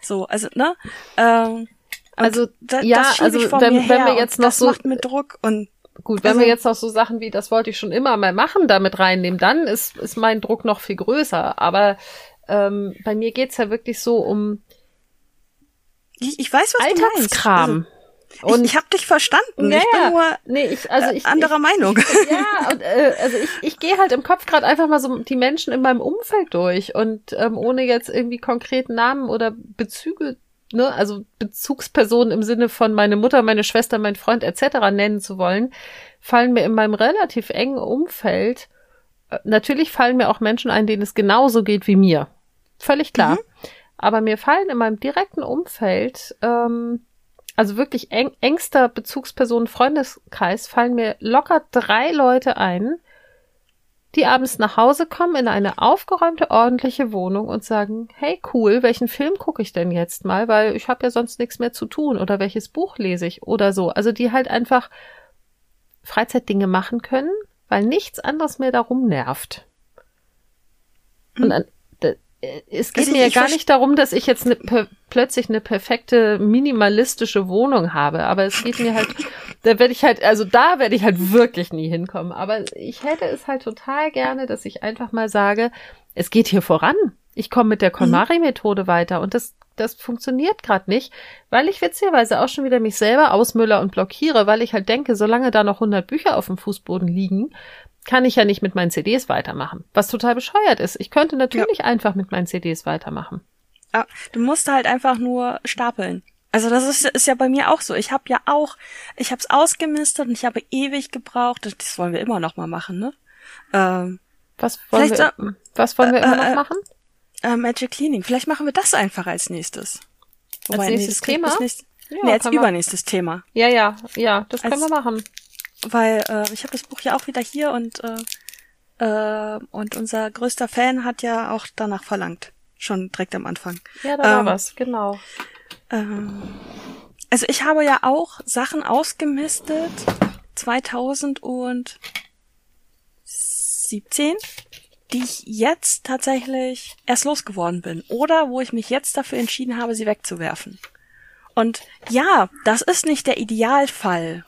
So, also ne, ähm, also da, ja, also wenn, wenn wir jetzt noch das so macht mir Druck und gut, wenn also, wir jetzt noch so Sachen wie das wollte ich schon immer mal machen damit reinnehmen, dann ist ist mein Druck noch viel größer. Aber ähm, bei mir geht's ja wirklich so um ich, ich weiß was Alltagskram. Du meinst. Also, und ich, ich habe dich verstanden. Naja, ich bin nur nee, ich, also äh, ich, anderer ich, Meinung. Ja, und, äh, also ich, ich gehe halt im Kopf gerade einfach mal so die Menschen in meinem Umfeld durch und ähm, ohne jetzt irgendwie konkreten Namen oder Bezüge ne, also Bezugspersonen im Sinne von meine Mutter, meine Schwester, mein Freund etc. nennen zu wollen, fallen mir in meinem relativ engen Umfeld, äh, natürlich fallen mir auch Menschen ein, denen es genauso geht wie mir. Völlig klar. Mhm. Aber mir fallen in meinem direkten Umfeld, ähm, also wirklich eng, engster Bezugspersonen, Freundeskreis, fallen mir locker drei Leute ein, die abends nach Hause kommen in eine aufgeräumte, ordentliche Wohnung und sagen, hey cool, welchen Film gucke ich denn jetzt mal, weil ich habe ja sonst nichts mehr zu tun oder welches Buch lese ich oder so. Also die halt einfach Freizeitdinge machen können, weil nichts anderes mehr darum nervt. Und dann, es geht also mir ja gar nicht darum, dass ich jetzt ne, plötzlich eine perfekte minimalistische Wohnung habe, aber es geht mir halt, da werde ich halt, also da werde ich halt wirklich nie hinkommen. Aber ich hätte es halt total gerne, dass ich einfach mal sage, es geht hier voran. Ich komme mit der mhm. KonMari-Methode weiter und das, das funktioniert gerade nicht, weil ich witzigerweise auch schon wieder mich selber ausmüller und blockiere, weil ich halt denke, solange da noch 100 Bücher auf dem Fußboden liegen, kann ich ja nicht mit meinen CDs weitermachen. Was total bescheuert ist. Ich könnte natürlich ja. einfach mit meinen CDs weitermachen. Ah, du musst halt einfach nur stapeln. Also das ist, ist ja bei mir auch so. Ich habe ja auch, ich habe es ausgemistet und ich habe ewig gebraucht. Das wollen wir immer noch mal machen, ne? Ähm, was wollen wir, so, was wollen wir äh, immer noch äh, machen? Äh, Magic Cleaning. Vielleicht machen wir das einfach als nächstes. Wobei, als nächstes nee, Thema? Nächst, ja, nee, als übernächstes Thema. Ja, ja, ja, das als, können wir machen. Weil äh, ich habe das Buch ja auch wieder hier und äh, äh, und unser größter Fan hat ja auch danach verlangt. Schon direkt am Anfang. Ja, da war ähm, was, genau. Ähm, also ich habe ja auch Sachen ausgemistet 2017, die ich jetzt tatsächlich erst losgeworden bin oder wo ich mich jetzt dafür entschieden habe, sie wegzuwerfen. Und ja, das ist nicht der Idealfall,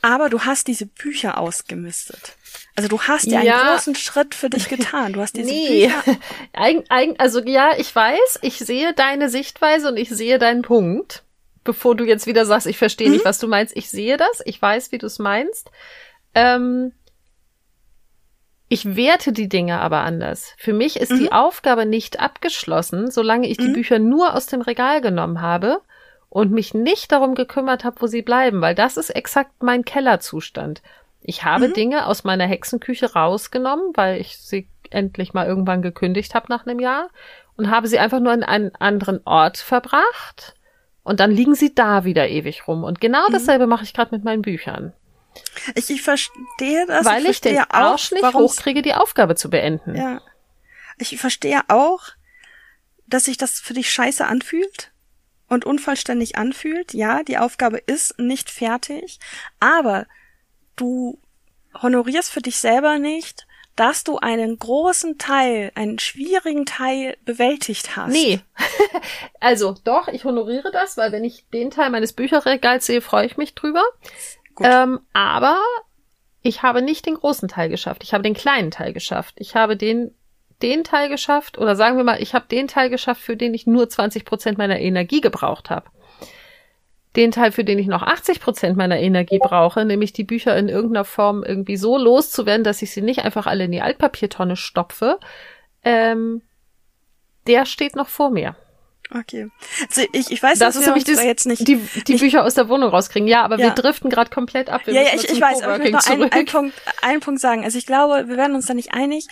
aber du hast diese Bücher ausgemistet. Also du hast ja, einen großen Schritt für dich getan. Du hast diese nee. Bücher. Eig, eig, also ja, ich weiß, ich sehe deine Sichtweise und ich sehe deinen Punkt. Bevor du jetzt wieder sagst, ich verstehe mhm. nicht, was du meinst. Ich sehe das, ich weiß, wie du es meinst. Ähm, ich werte die Dinge aber anders. Für mich ist mhm. die Aufgabe nicht abgeschlossen, solange ich mhm. die Bücher nur aus dem Regal genommen habe und mich nicht darum gekümmert habe, wo sie bleiben, weil das ist exakt mein Kellerzustand. Ich habe mhm. Dinge aus meiner Hexenküche rausgenommen, weil ich sie endlich mal irgendwann gekündigt habe nach einem Jahr und habe sie einfach nur in einen anderen Ort verbracht und dann liegen sie da wieder ewig rum. Und genau mhm. dasselbe mache ich gerade mit meinen Büchern. Ich, ich verstehe das. Weil ich, ich den Arsch nicht hochkriege, die Aufgabe zu beenden. Ja. Ich verstehe auch, dass sich das für dich scheiße anfühlt und unvollständig anfühlt. Ja, die Aufgabe ist nicht fertig, aber du honorierst für dich selber nicht, dass du einen großen Teil, einen schwierigen Teil bewältigt hast. Nee. also doch, ich honoriere das, weil wenn ich den Teil meines Bücherregals sehe, freue ich mich drüber. Ähm, aber ich habe nicht den großen Teil geschafft. Ich habe den kleinen Teil geschafft. Ich habe den den Teil geschafft, oder sagen wir mal, ich habe den Teil geschafft, für den ich nur 20 Prozent meiner Energie gebraucht habe. Den Teil, für den ich noch 80 Prozent meiner Energie brauche, nämlich die Bücher in irgendeiner Form irgendwie so loszuwerden, dass ich sie nicht einfach alle in die Altpapiertonne stopfe, ähm, der steht noch vor mir. Okay. Also ich, ich weiß, das ist nämlich das, jetzt nicht die, die nicht, Bücher aus der Wohnung rauskriegen. Ja, aber ja. wir driften gerade komplett ab. Wir ja, ja, ich, ich weiß, aber ich möchte noch einen, einen, Punkt, einen Punkt sagen. Also ich glaube, wir werden uns da nicht einig,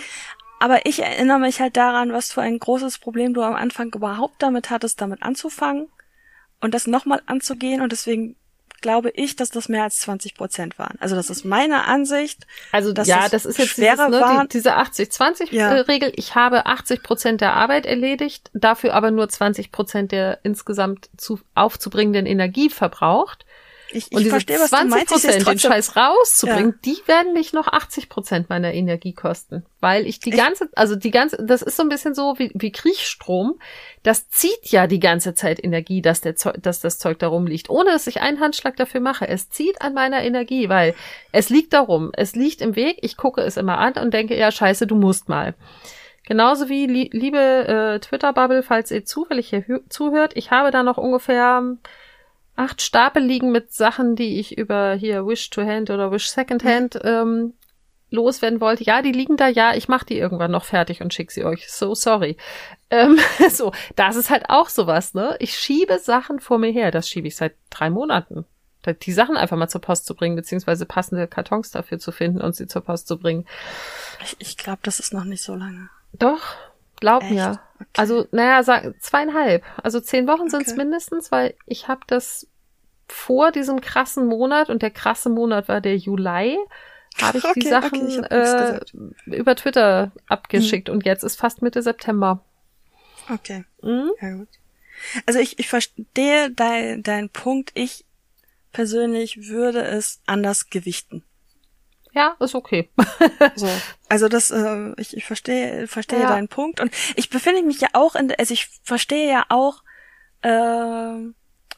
aber ich erinnere mich halt daran, was für ein großes Problem du am Anfang überhaupt damit hattest, damit anzufangen und das nochmal anzugehen. Und deswegen glaube ich, dass das mehr als 20 Prozent waren. Also das ist meine Ansicht. Also ja, das ist jetzt schwerer dieses, ne, die, diese 80-20-Regel. Ja. Ich habe 80 Prozent der Arbeit erledigt, dafür aber nur 20 Prozent der insgesamt zu, aufzubringenden Energie verbraucht. Ich, ich und diese verstehe, was 20 Prozent den Scheiß rauszubringen, ja. die werden mich noch 80 Prozent meiner Energie kosten. Weil ich die ich, ganze, also die ganze, das ist so ein bisschen so wie, wie Kriechstrom. Das zieht ja die ganze Zeit Energie, dass, der Zeug, dass das Zeug da rumliegt, ohne dass ich einen Handschlag dafür mache. Es zieht an meiner Energie, weil es liegt darum. Es liegt im Weg. Ich gucke es immer an und denke, ja, scheiße, du musst mal. Genauso wie, liebe äh, Twitter-Bubble, falls ihr zufällig hier zuhört, ich habe da noch ungefähr acht Stapel liegen mit Sachen, die ich über hier Wish to Hand oder Wish Second Hand ähm, loswerden wollte. Ja, die liegen da, ja, ich mache die irgendwann noch fertig und schicke sie euch. So sorry. Ähm, so, das ist halt auch sowas, ne? Ich schiebe Sachen vor mir her. Das schiebe ich seit drei Monaten. Die Sachen einfach mal zur Post zu bringen, beziehungsweise passende Kartons dafür zu finden und sie zur Post zu bringen. Ich, ich glaube, das ist noch nicht so lange. Doch, glaub Echt? mir. Okay. Also, naja, sag, zweieinhalb. Also zehn Wochen sind es okay. mindestens, weil ich habe das vor diesem krassen Monat und der krasse Monat war der Juli, habe ich okay, die Sachen ich äh, über Twitter abgeschickt mhm. und jetzt ist fast Mitte September. Okay. Mhm. Ja, gut. Also ich, ich verstehe dein, dein Punkt. Ich persönlich würde es anders gewichten. Ja, ist okay. so. Also das, äh, ich, ich verstehe, verstehe ja. deinen Punkt. Und ich befinde mich ja auch in, also ich verstehe ja auch, äh,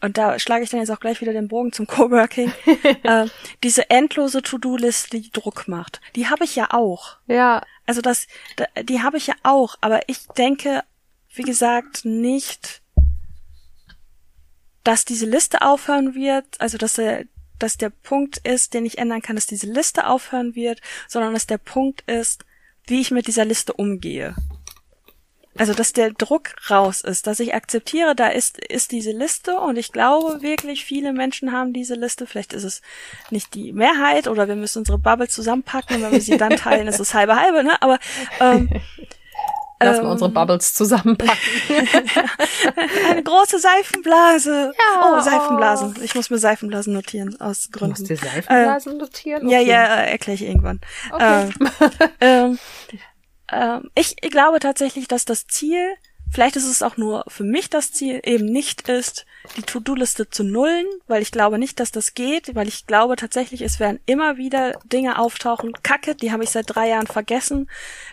und da schlage ich dann jetzt auch gleich wieder den Bogen zum Coworking, äh, diese endlose To-Do-Liste, die Druck macht. Die habe ich ja auch. Ja. Also das, die habe ich ja auch, aber ich denke, wie gesagt, nicht, dass diese Liste aufhören wird, also dass er dass der Punkt ist, den ich ändern kann, dass diese Liste aufhören wird, sondern dass der Punkt ist, wie ich mit dieser Liste umgehe. Also, dass der Druck raus ist, dass ich akzeptiere, da ist, ist diese Liste und ich glaube wirklich, viele Menschen haben diese Liste. Vielleicht ist es nicht die Mehrheit oder wir müssen unsere Bubble zusammenpacken und wenn wir sie dann teilen, ist es halbe halbe, ne? Aber ähm, Lass mal unsere Bubbles zusammenpacken. Eine große Seifenblase. Ja. Oh, Seifenblasen. Ich muss mir Seifenblasen notieren, aus Gründen. Du musst dir Seifenblasen äh, notieren? Okay. Ja, ja, erkläre ich irgendwann. Okay. Ähm, ähm, ich glaube tatsächlich, dass das Ziel, vielleicht ist es auch nur für mich das Ziel, eben nicht ist, die To-Do-Liste zu nullen, weil ich glaube nicht, dass das geht, weil ich glaube tatsächlich, es werden immer wieder Dinge auftauchen. Kacke, die habe ich seit drei Jahren vergessen,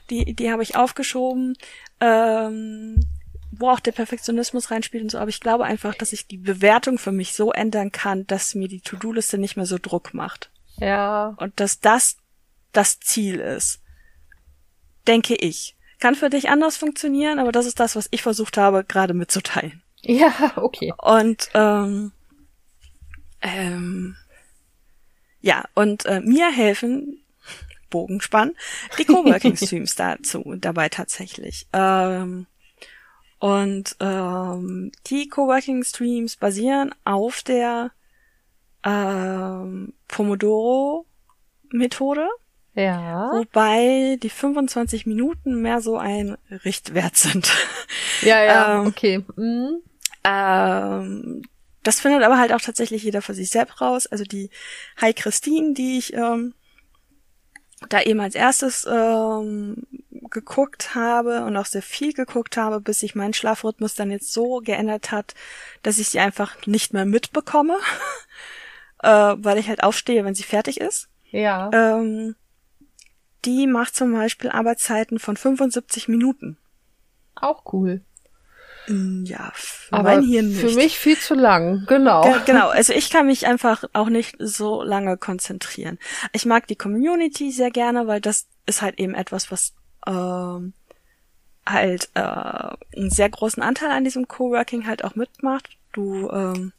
die, die habe ich aufgeschoben, ähm, wo auch der Perfektionismus reinspielt und so, aber ich glaube einfach, dass ich die Bewertung für mich so ändern kann, dass mir die To-Do-Liste nicht mehr so Druck macht. Ja. Und dass das das Ziel ist. Denke ich. Kann für dich anders funktionieren, aber das ist das, was ich versucht habe, gerade mitzuteilen. Ja, okay. Und ähm, ähm, ja, und äh, mir helfen Bogenspann die Coworking Streams dazu dabei tatsächlich. Ähm, und ähm, die Coworking Streams basieren auf der ähm, Pomodoro Methode. Ja. Wobei die 25 Minuten mehr so ein Richtwert sind. Ja, ja, ähm, okay. Mhm. Ähm, das findet aber halt auch tatsächlich jeder für sich selbst raus. Also die Hi Christine, die ich ähm, da eben als erstes ähm, geguckt habe und auch sehr viel geguckt habe, bis sich mein Schlafrhythmus dann jetzt so geändert hat, dass ich sie einfach nicht mehr mitbekomme, äh, weil ich halt aufstehe, wenn sie fertig ist. Ja. Ähm, die macht zum Beispiel Arbeitszeiten von 75 Minuten. Auch cool. Mm, ja, für Aber mein Hirn nicht. für mich viel zu lang, genau. Ge genau, also ich kann mich einfach auch nicht so lange konzentrieren. Ich mag die Community sehr gerne, weil das ist halt eben etwas, was ähm, halt äh, einen sehr großen Anteil an diesem Coworking halt auch mitmacht. Du, ähm,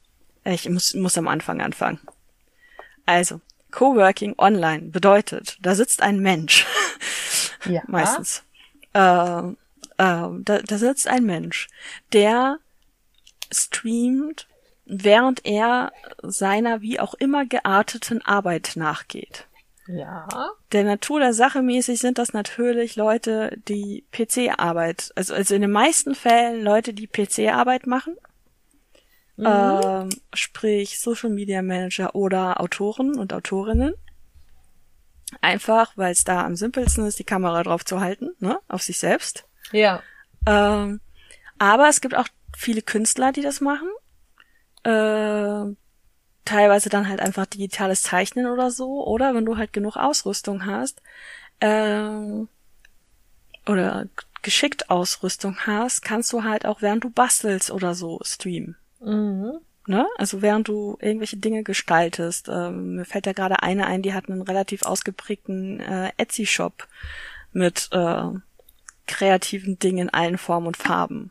ich muss, muss am Anfang anfangen. Also, Coworking online bedeutet, da sitzt ein Mensch. Ja. Meistens. Ähm, ähm, da, da sitzt ein Mensch, der streamt, während er seiner wie auch immer gearteten Arbeit nachgeht. Ja. Der Natur der Sache mäßig sind das natürlich Leute, die PC-Arbeit, also, also in den meisten Fällen Leute, die PC-Arbeit machen. Mhm. Ähm, sprich Social Media Manager oder Autoren und Autorinnen. Einfach, weil es da am simpelsten ist, die Kamera drauf zu halten, ne, auf sich selbst. Ja. Ähm, aber es gibt auch viele Künstler, die das machen. Äh, teilweise dann halt einfach digitales Zeichnen oder so. Oder wenn du halt genug Ausrüstung hast, ähm, oder geschickt Ausrüstung hast, kannst du halt auch während du bastelst oder so streamen. Mhm. Ne? Also während du irgendwelche Dinge gestaltest. Ähm, mir fällt da gerade eine ein, die hat einen relativ ausgeprägten äh, Etsy-Shop mit äh, kreativen Dingen in allen Formen und Farben.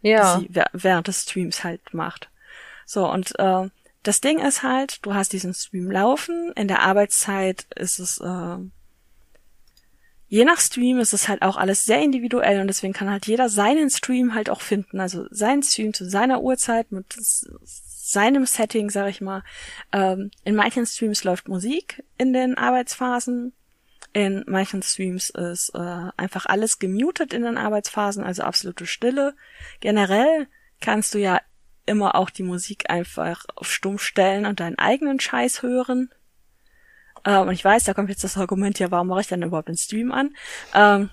Ja. Die sie während des Streams halt macht. So, und äh, das Ding ist halt, du hast diesen Stream laufen, in der Arbeitszeit ist es, äh, je nach Stream ist es halt auch alles sehr individuell und deswegen kann halt jeder seinen Stream halt auch finden, also seinen Stream zu seiner Uhrzeit mit seinem Setting, sag ich mal. Ähm, in manchen Streams läuft Musik in den Arbeitsphasen, in manchen Streams ist äh, einfach alles gemutet in den Arbeitsphasen, also absolute Stille. Generell kannst du ja immer auch die Musik einfach auf stumm stellen und deinen eigenen Scheiß hören. Ähm, und ich weiß, da kommt jetzt das Argument, ja, warum mache ich dann überhaupt den Stream an, ähm,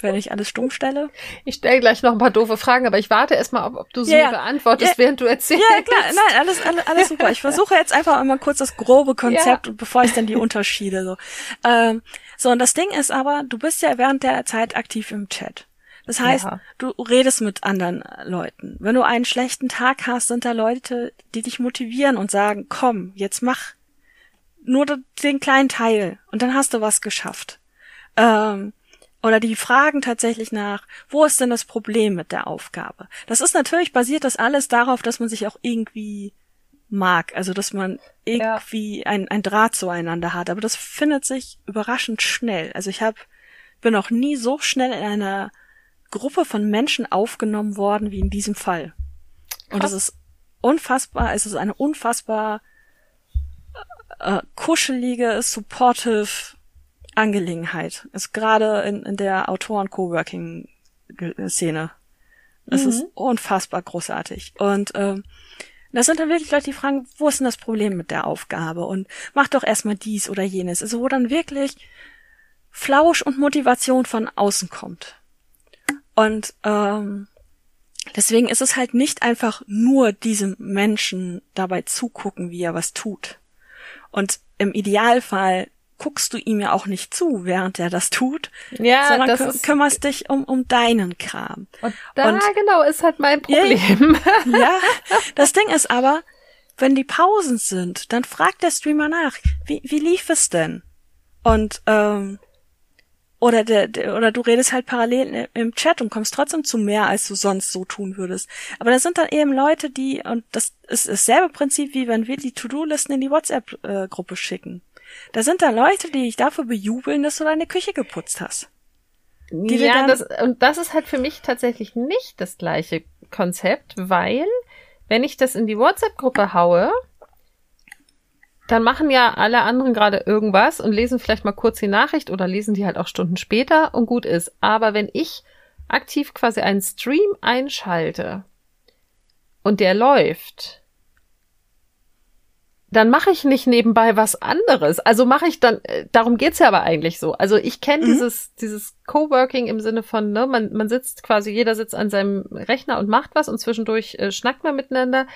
wenn ich alles stumm stelle? Ich stelle gleich noch ein paar doofe Fragen, aber ich warte erstmal, ob, ob du sie mir beantwortest, ja. während du erzählst. Ja, klar, nein, alles, alles, alles super. Ich versuche jetzt einfach mal kurz das grobe Konzept, Ja. bevor ich dann die Unterschiede so. Ähm, so, und das Ding ist aber, du bist ja während der Zeit aktiv im Chat. Das heißt, Ja. du redest mit anderen Leuten. Wenn du einen schlechten Tag hast, sind da Leute, die dich motivieren und sagen, komm, jetzt mach nur den kleinen Teil und dann hast du was geschafft. Ähm, oder die fragen tatsächlich nach, wo ist denn das Problem mit der Aufgabe? Das ist natürlich basiert das alles darauf, dass man sich auch irgendwie mag. Also, dass man irgendwie ja. ein, ein Draht zueinander hat. Aber das findet sich überraschend schnell. Also ich hab, bin noch nie so schnell in einer Gruppe von Menschen aufgenommen worden wie in diesem Fall. Krass. Und es ist unfassbar, es ist eine unfassbar äh, kuschelige, supportive Angelegenheit. Ist gerade in, in der Autoren-Coworking-Szene. Es mhm. ist unfassbar großartig. Und ähm, das sind dann wirklich Leute, die fragen, wo ist denn das Problem mit der Aufgabe? Und mach doch erstmal dies oder jenes. Also wo dann wirklich Flausch und Motivation von außen kommt. Und ähm, deswegen ist es halt nicht einfach nur diesem Menschen dabei zugucken, wie er was tut. Und im Idealfall guckst du ihm ja auch nicht zu, während er das tut, ja, sondern das kü kümmerst dich um, um deinen Kram. Und da und, genau ist halt mein Problem. Ja, ja, das Ding ist aber, wenn die Pausen sind, dann fragt der Streamer nach, wie, wie lief es denn? Und ähm, oder der, der, oder du redest halt parallel im Chat und kommst trotzdem zu mehr, als du sonst so tun würdest. Aber da sind dann eben Leute, die, und das ist dasselbe Prinzip, wie wenn wir die To-Do-Listen in die WhatsApp-Gruppe schicken. Da sind da Leute, die dich dafür bejubeln, dass du deine Küche geputzt hast. Ja, das, und das ist halt für mich tatsächlich nicht das gleiche Konzept, weil wenn ich das in die WhatsApp-Gruppe haue, dann machen ja alle anderen gerade irgendwas und lesen vielleicht mal kurz die Nachricht oder lesen die halt auch Stunden später und gut ist. Aber wenn ich aktiv quasi einen Stream einschalte und der läuft, dann mache ich nicht nebenbei was anderes. Also mache ich dann, äh, darum geht's ja aber eigentlich so. Also ich kenne mhm. dieses, dieses Coworking im Sinne von, ne, man, man sitzt quasi, jeder sitzt an seinem Rechner und macht was und zwischendurch äh, schnackt man miteinander.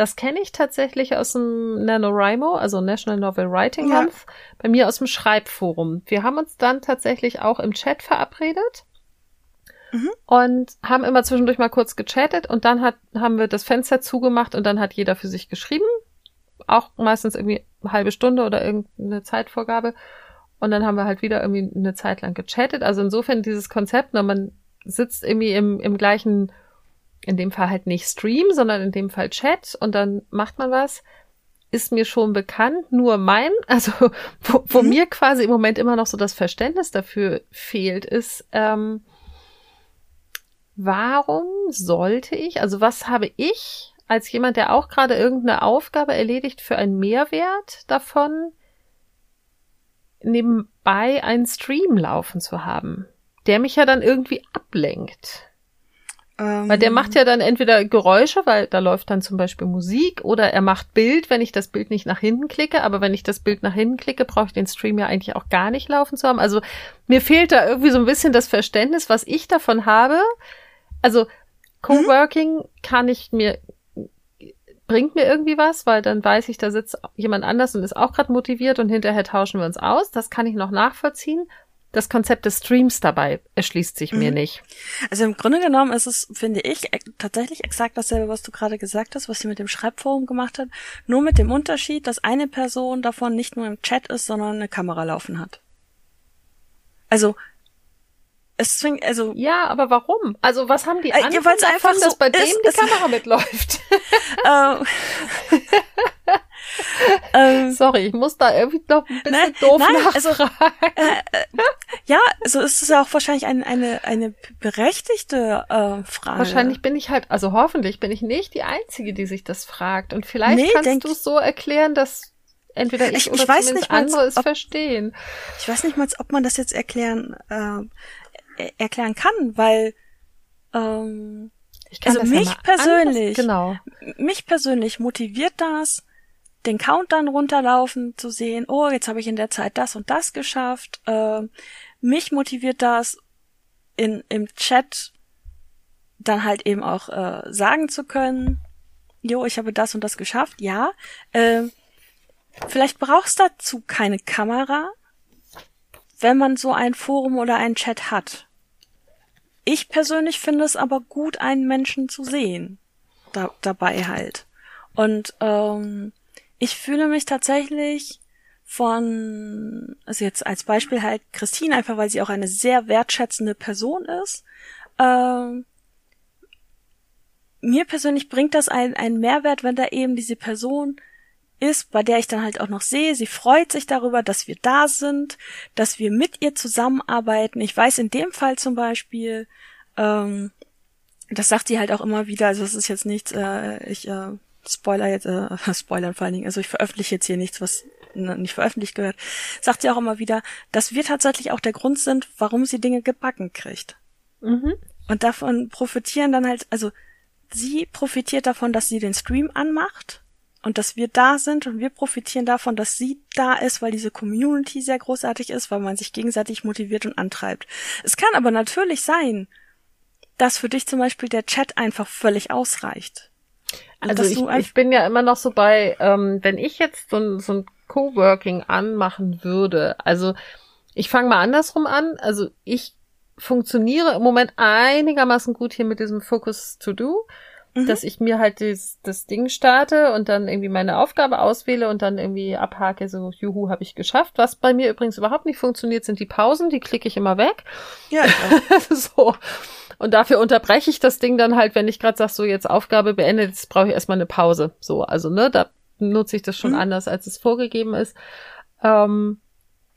Das kenne ich tatsächlich aus dem NaNoWriMo, also National Novel Writing ja. Month, bei mir aus dem Schreibforum. Wir haben uns dann tatsächlich auch im Chat verabredet mhm. und haben immer zwischendurch mal kurz gechattet und dann hat, haben wir das Fenster zugemacht und dann hat jeder für sich geschrieben. Auch meistens irgendwie eine halbe Stunde oder irgendeine Zeitvorgabe. Und dann haben wir halt wieder irgendwie eine Zeit lang gechattet. Also insofern dieses Konzept, ne, man sitzt irgendwie im, im gleichen in dem Fall halt nicht Stream, sondern in dem Fall Chat und dann macht man was, ist mir schon bekannt, nur mein, also wo, wo mhm. mir quasi im Moment immer noch so das Verständnis dafür fehlt, ist, ähm, warum sollte ich, also was habe ich als jemand, der auch gerade irgendeine Aufgabe erledigt, für einen Mehrwert davon, nebenbei einen Stream laufen zu haben, der mich ja dann irgendwie ablenkt. Weil der macht ja dann entweder Geräusche, weil da läuft dann zum Beispiel Musik, oder er macht Bild, wenn ich das Bild nicht nach hinten klicke. Aber wenn ich das Bild nach hinten klicke, brauche ich den Stream ja eigentlich auch gar nicht laufen zu haben. Also mir fehlt da irgendwie so ein bisschen das Verständnis, was ich davon habe. Also Coworking mhm. kann ich mir bringt mir irgendwie was, weil dann weiß ich, da sitzt jemand anders und ist auch gerade motiviert und hinterher tauschen wir uns aus. Das kann ich noch nachvollziehen das Konzept des Streams dabei erschließt sich mir mhm. nicht. Also im Grunde genommen ist es, finde ich, tatsächlich exakt dasselbe, was du gerade gesagt hast, was sie mit dem Schreibforum gemacht hat, nur mit dem Unterschied, dass eine Person davon nicht nur im Chat ist, sondern eine Kamera laufen hat. Also es zwingt, also. Ja, aber warum? Also, was haben die äh, anderen ja, davon, einfach so dass bei ist, dem die Kamera mitläuft? Ähm. ähm, Sorry, ich muss da irgendwie noch ein bisschen nein, doof nein, also, nachfragen. Also, äh, äh, ja, also es ist ja auch wahrscheinlich ein, eine, eine berechtigte äh, Frage. Wahrscheinlich bin ich halt, also hoffentlich bin ich nicht die Einzige, die sich das fragt. Und vielleicht nee, kannst du es so erklären, dass entweder ich, ich oder ich weiß nicht mal, andere es ob, verstehen. Ich weiß nicht mal, ob man das jetzt erklären äh, erklären kann, weil ähm, also mich ja persönlich, genau. mich persönlich motiviert das, den Countdown runterlaufen zu sehen. Oh, jetzt habe ich in der Zeit das und das geschafft. Äh, mich motiviert das, in im Chat dann halt eben auch äh, sagen zu können, jo, ich habe das und das geschafft. Ja, äh, vielleicht brauchst dazu keine Kamera, wenn man so ein Forum oder einen Chat hat. Ich persönlich finde es aber gut, einen Menschen zu sehen. Da, dabei halt. Und ähm, ich fühle mich tatsächlich von, also jetzt als Beispiel halt Christine, einfach weil sie auch eine sehr wertschätzende Person ist, ähm, mir persönlich bringt das einen, einen Mehrwert, wenn da eben diese Person ist, bei der ich dann halt auch noch sehe, sie freut sich darüber, dass wir da sind, dass wir mit ihr zusammenarbeiten. Ich weiß in dem Fall zum Beispiel, ähm, das sagt sie halt auch immer wieder, also es ist jetzt nichts, äh, ich äh, Spoiler jetzt, äh, Spoilern vor allen Dingen, also ich veröffentliche jetzt hier nichts, was nicht veröffentlicht gehört, sagt sie auch immer wieder, dass wir tatsächlich auch der Grund sind, warum sie Dinge gebacken kriegt. Mhm. Und davon profitieren dann halt, also sie profitiert davon, dass sie den Stream anmacht und dass wir da sind und wir profitieren davon, dass sie da ist, weil diese Community sehr großartig ist, weil man sich gegenseitig motiviert und antreibt. Es kann aber natürlich sein, dass für dich zum Beispiel der Chat einfach völlig ausreicht. Also ich, ich, bin ja immer noch so bei, ähm, wenn ich jetzt so ein, so ein Coworking anmachen würde, also ich fange mal andersrum an, also ich funktioniere im Moment einigermaßen gut hier mit diesem Focus to Do, mhm. dass ich mir halt das, das Ding starte und dann irgendwie meine Aufgabe auswähle und dann irgendwie abhake, so, juhu, habe ich geschafft. Was bei mir übrigens überhaupt nicht funktioniert, sind die Pausen, die klicke ich immer weg. Ja. so. Und dafür unterbreche ich das Ding dann halt, wenn ich gerade sage, so jetzt Aufgabe beendet, jetzt brauche ich erstmal eine Pause. So, also ne, da nutze ich das schon mhm. anders, als es vorgegeben ist. Ähm,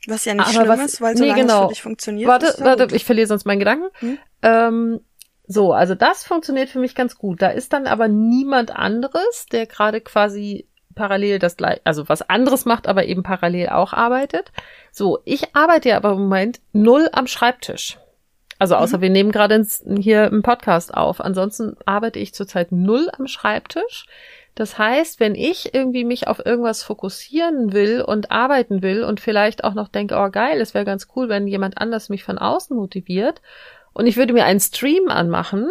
was ja nicht schlimm was, ist, weil solange nee, genau. es für dich funktioniert. Warte, warte, gut. ich verliere sonst meinen Gedanken. Hm? Ähm, so, also das funktioniert für mich ganz gut. Da ist dann aber niemand anderes, der gerade quasi parallel das gleiche, also was anderes macht, aber eben parallel auch arbeitet. So, ich arbeite ja aber im Moment null am Schreibtisch. Also außer mhm. wir nehmen gerade hier einen Podcast auf. Ansonsten arbeite ich zurzeit null am Schreibtisch. Das heißt, wenn ich irgendwie mich auf irgendwas fokussieren will und arbeiten will und vielleicht auch noch denke, oh geil, es wäre ganz cool, wenn jemand anders mich von außen motiviert und ich würde mir einen Stream anmachen,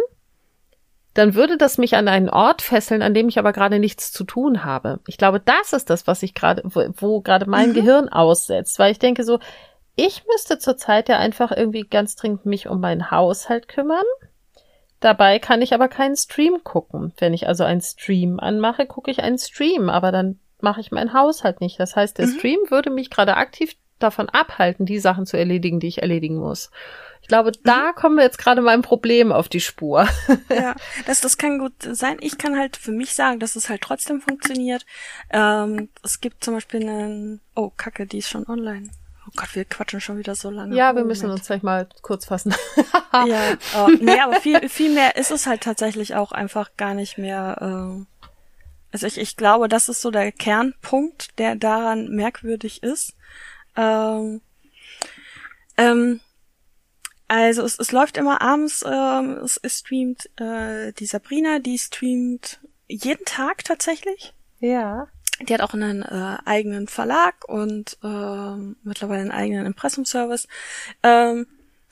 dann würde das mich an einen Ort fesseln, an dem ich aber gerade nichts zu tun habe. Ich glaube, das ist das, was ich gerade, wo, wo gerade mein mhm. Gehirn aussetzt, weil ich denke so, ich müsste zurzeit ja einfach irgendwie ganz dringend mich um meinen Haushalt kümmern Dabei kann ich aber keinen Stream gucken. Wenn ich also einen Stream anmache, gucke ich einen Stream, aber dann mache ich meinen Haushalt nicht. Das heißt, der mhm. Stream würde mich gerade aktiv davon abhalten, die Sachen zu erledigen, die ich erledigen muss. Ich glaube, mhm. da kommen wir jetzt gerade meinem Problem auf die Spur. ja, das, das kann gut sein. Ich kann halt für mich sagen, dass es halt trotzdem funktioniert. Ähm, es gibt zum Beispiel einen, oh, Kacke, die ist schon online. Oh Gott, wir quatschen schon wieder so lange. Ja, wir müssen uns gleich mal kurz fassen. ja, oh, nee, aber viel, viel mehr ist es halt tatsächlich auch einfach gar nicht mehr. Äh, also ich, ich glaube, das ist so der Kernpunkt, der daran merkwürdig ist. Ähm, ähm, also es, es läuft immer abends, ähm, es, es streamt äh, die Sabrina, die streamt jeden Tag tatsächlich. Ja. Die hat auch einen äh, eigenen Verlag und äh, mittlerweile einen eigenen Impressumservice. Ähm,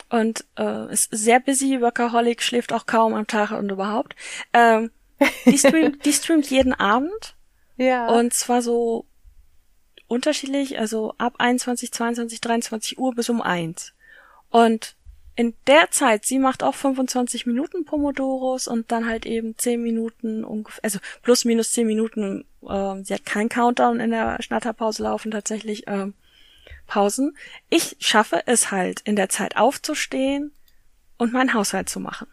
und äh, ist sehr busy, Workaholic, schläft auch kaum am Tag und überhaupt. Ähm, die, streamt, die streamt jeden Abend. Ja. Und zwar so unterschiedlich, also ab 21, 22, 23 Uhr bis um eins. Und in der Zeit, sie macht auch 25 Minuten Pomodoros und dann halt eben 10 Minuten ungefähr, also plus minus 10 Minuten, äh, sie hat keinen Countdown in der Schnatterpause laufen tatsächlich, äh, Pausen. Ich schaffe es halt in der Zeit aufzustehen und meinen Haushalt zu machen.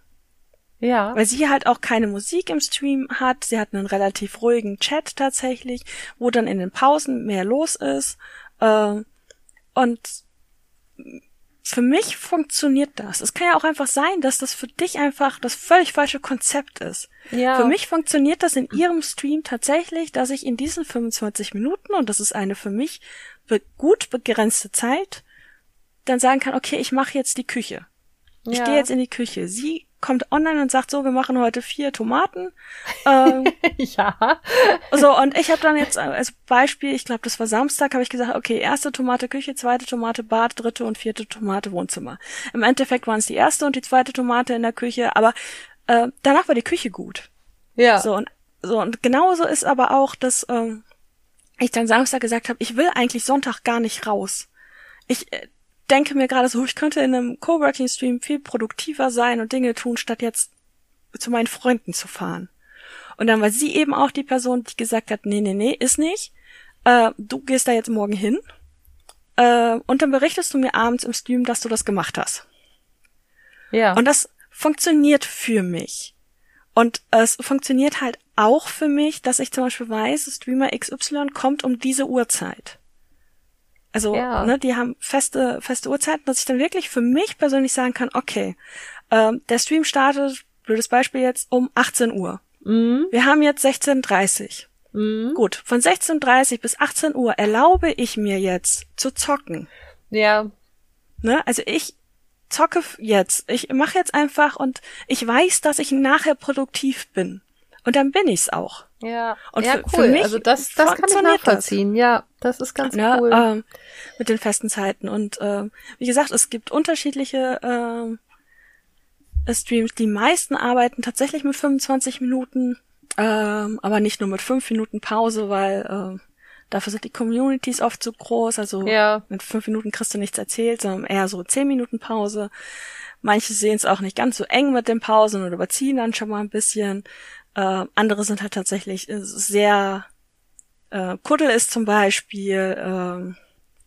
Ja. Weil sie halt auch keine Musik im Stream hat. Sie hat einen relativ ruhigen Chat tatsächlich, wo dann in den Pausen mehr los ist. Äh, und für mich funktioniert das. Es kann ja auch einfach sein, dass das für dich einfach das völlig falsche Konzept ist. Ja. Für mich funktioniert das in ihrem Stream tatsächlich, dass ich in diesen 25 Minuten, und das ist eine für mich gut begrenzte Zeit, dann sagen kann, okay, ich mache jetzt die Küche. Ich ja. gehe jetzt in die Küche. Sie kommt online und sagt so, wir machen heute vier Tomaten. Ähm, ja. So, und ich habe dann jetzt als Beispiel, ich glaube, das war Samstag, habe ich gesagt, okay, erste Tomate Küche, zweite Tomate Bad, dritte und vierte Tomate Wohnzimmer. Im Endeffekt waren es die erste und die zweite Tomate in der Küche, aber äh, danach war die Küche gut. Ja. So, und, so, und genauso ist aber auch, dass ähm, ich dann Samstag gesagt habe, ich will eigentlich Sonntag gar nicht raus. Ich äh, denke mir gerade so, ich könnte in einem Coworking-Stream viel produktiver sein und Dinge tun, statt jetzt zu meinen Freunden zu fahren. Und dann war sie eben auch die Person, die gesagt hat, nee, nee, nee, ist nicht. Äh, du gehst da jetzt morgen hin. Äh, und dann berichtest du mir abends im Stream, dass du das gemacht hast. Ja. Und das funktioniert für mich. Und es funktioniert halt auch für mich, dass ich zum Beispiel weiß, Streamer XY kommt um diese Uhrzeit. Also, ja. ne, die haben feste, feste Uhrzeiten, dass ich dann wirklich für mich persönlich sagen kann, okay, ähm, der Stream startet, blödes Beispiel jetzt, um 18 Uhr. Mhm. Wir haben jetzt 16.30 Mhm. Gut, von 16.30 bis 18 Uhr erlaube ich mir jetzt zu zocken. Ja. Ne? Also ich zocke jetzt. Ich mache jetzt einfach und ich weiß, dass ich nachher produktiv bin. Und dann bin ich's auch. Ja, und ja, für, cool. Für mich also das, das kann ich nachvollziehen. Das. Ja, das ist ganz ja, cool. Ähm, mit den festen Zeiten. Und ähm, wie gesagt, es gibt unterschiedliche ähm, Streams. Die meisten arbeiten tatsächlich mit 25 Minuten, ähm, aber nicht nur mit 5 Minuten Pause, weil ähm, dafür sind die Communities oft zu groß. Also ja. mit 5 Minuten kriegst du nichts erzählt, sondern eher so 10 Minuten Pause. Manche sehen es auch nicht ganz so eng mit den Pausen oder überziehen dann schon mal ein bisschen. Äh, andere sind halt tatsächlich äh, sehr äh, Kuddel ist zum Beispiel äh,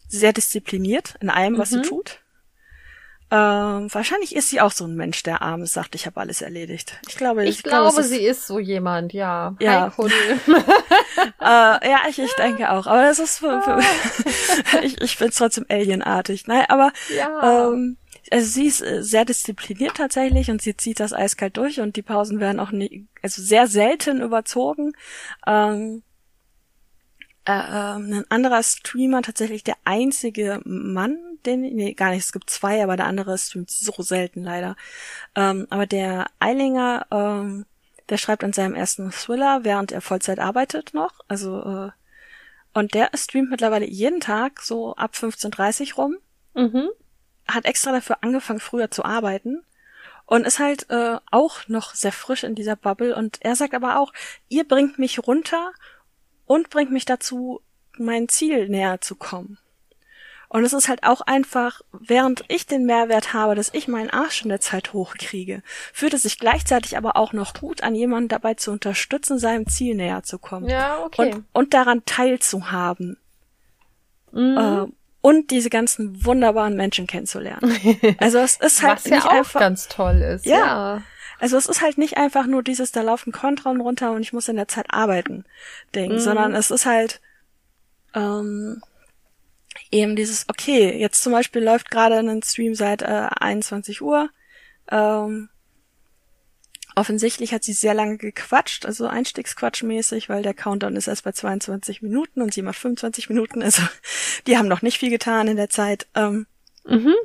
sehr diszipliniert in allem, was mhm. sie tut. Ähm, wahrscheinlich ist sie auch so ein Mensch, der abends sagt, ich habe alles erledigt. Ich glaube, ich, ich glaube, glaube sie ist so jemand, ja. Ja. äh, ja, ich, ich denke auch. Aber das ist für, für ich, ich finde es trotzdem alienartig. Nein, aber ja. ähm, also sie ist äh, sehr diszipliniert tatsächlich und sie zieht das eiskalt durch und die Pausen werden auch nicht, also sehr selten überzogen. Ähm, äh, ähm, ein anderer Streamer, tatsächlich der einzige Mann, den, nee, gar nicht, es gibt zwei, aber der andere streamt so selten leider. Ähm, aber der Eilinger, ähm, der schreibt an seinem ersten Thriller, während er Vollzeit arbeitet noch, also, äh, und der streamt mittlerweile jeden Tag so ab 15.30 rum. Mhm. Hat extra dafür angefangen, früher zu arbeiten und ist halt äh, auch noch sehr frisch in dieser Bubble und er sagt aber auch, ihr bringt mich runter und bringt mich dazu, mein Ziel näher zu kommen. Und es ist halt auch einfach, während ich den Mehrwert habe, dass ich meinen Arsch in der Zeit hochkriege, fühlt es sich gleichzeitig aber auch noch gut an, jemanden dabei zu unterstützen, seinem Ziel näher zu kommen. Ja, okay. Und, und daran teilzuhaben. Mhm. Und diese ganzen wunderbaren Menschen kennenzulernen. Also es ist halt Was ja auch einfach, ganz toll ist. Ja. ja. Also es ist halt nicht einfach nur dieses, da laufen Kontrollen runter und ich muss in der Zeit arbeiten, Ding, mhm. sondern es ist halt ähm, eben dieses, okay, jetzt zum Beispiel läuft gerade ein Stream seit äh, 21 Uhr. Ähm, offensichtlich hat sie sehr lange gequatscht, also Einstiegsquatschmäßig, weil der Countdown ist erst bei 22 Minuten und sie macht 25 Minuten, also die haben noch nicht viel getan in der Zeit. Ähm, mhm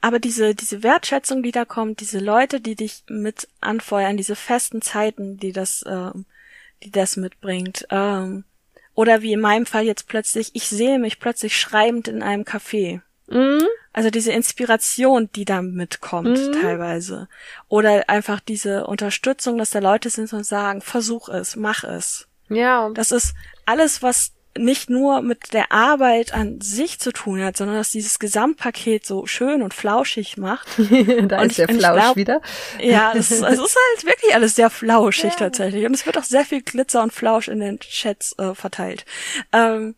aber diese, diese Wertschätzung, die da kommt, diese Leute, die dich mit anfeuern, diese festen Zeiten, die das, ähm, die das mitbringt, ähm, oder wie in meinem Fall jetzt plötzlich, ich sehe mich plötzlich schreibend in einem Café. Mhm. Also diese Inspiration, die da mitkommt mhm. teilweise. Oder einfach diese Unterstützung, dass da Leute sind und sagen, versuch es, mach es. Ja. Das ist alles, was nicht nur mit der Arbeit an sich zu tun hat, sondern dass dieses Gesamtpaket so schön und flauschig macht. da und ist der Flausch glaub, wieder. Ja, es, es, ist halt wirklich alles sehr flauschig ja. tatsächlich. Und es wird auch sehr viel Glitzer und Flausch in den Chats äh, verteilt. Ähm,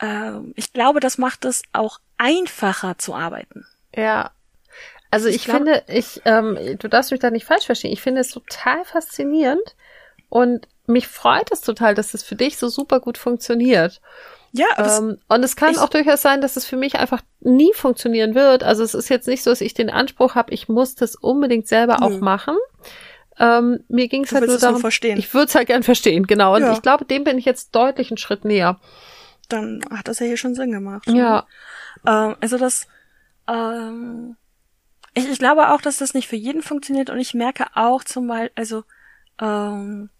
ähm, ich glaube, das macht es auch einfacher zu arbeiten. Ja. Also ich, ich glaub, finde, ich, ähm, du darfst mich da nicht falsch verstehen. Ich finde es total faszinierend und mich freut es total, dass es für dich so super gut funktioniert. Ja, ähm, und es kann auch durchaus sein, dass es für mich einfach nie funktionieren wird. Also es ist jetzt nicht so, dass ich den Anspruch habe, ich muss das unbedingt selber auch machen. Ähm, mir ging es halt nur darum, ich würde es halt gern verstehen, genau. Und ja. ich glaube, dem bin ich jetzt deutlich einen Schritt näher. Dann hat das ja hier schon Sinn gemacht. Ja. Ähm, also das, ähm, ich, ich glaube auch, dass das nicht für jeden funktioniert und ich merke auch zum Beispiel, also ähm,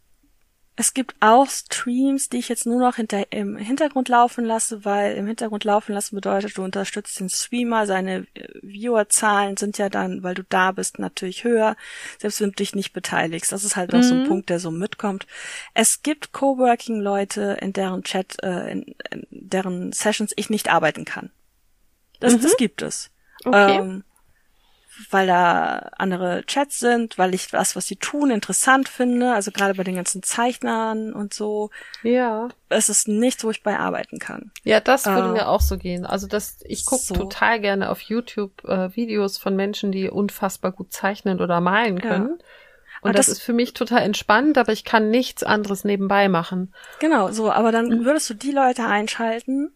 es gibt auch Streams, die ich jetzt nur noch hinter, im Hintergrund laufen lasse, weil im Hintergrund laufen lassen bedeutet, du unterstützt den Streamer, seine äh, Viewerzahlen sind ja dann, weil du da bist, natürlich höher, selbst wenn du dich nicht beteiligst. Das ist halt mhm. noch so ein mhm. Punkt, der so mitkommt. Es gibt Coworking-Leute, in deren Chat, äh, in, in deren Sessions ich nicht arbeiten kann. Das, mhm. das gibt es. Okay. Ähm, weil da andere Chats sind, weil ich das, was sie tun, interessant finde. Also gerade bei den ganzen Zeichnern und so. Ja. Es ist nichts, wo ich bei arbeiten kann. Ja, das würde äh, mir auch so gehen. Also das, ich gucke so. total gerne auf YouTube äh, Videos von Menschen, die unfassbar gut zeichnen oder malen können. Ja. Und das, das, ist für mich total entspannt, aber ich kann nichts anderes nebenbei machen. Genau, so, aber dann würdest du die Leute einschalten,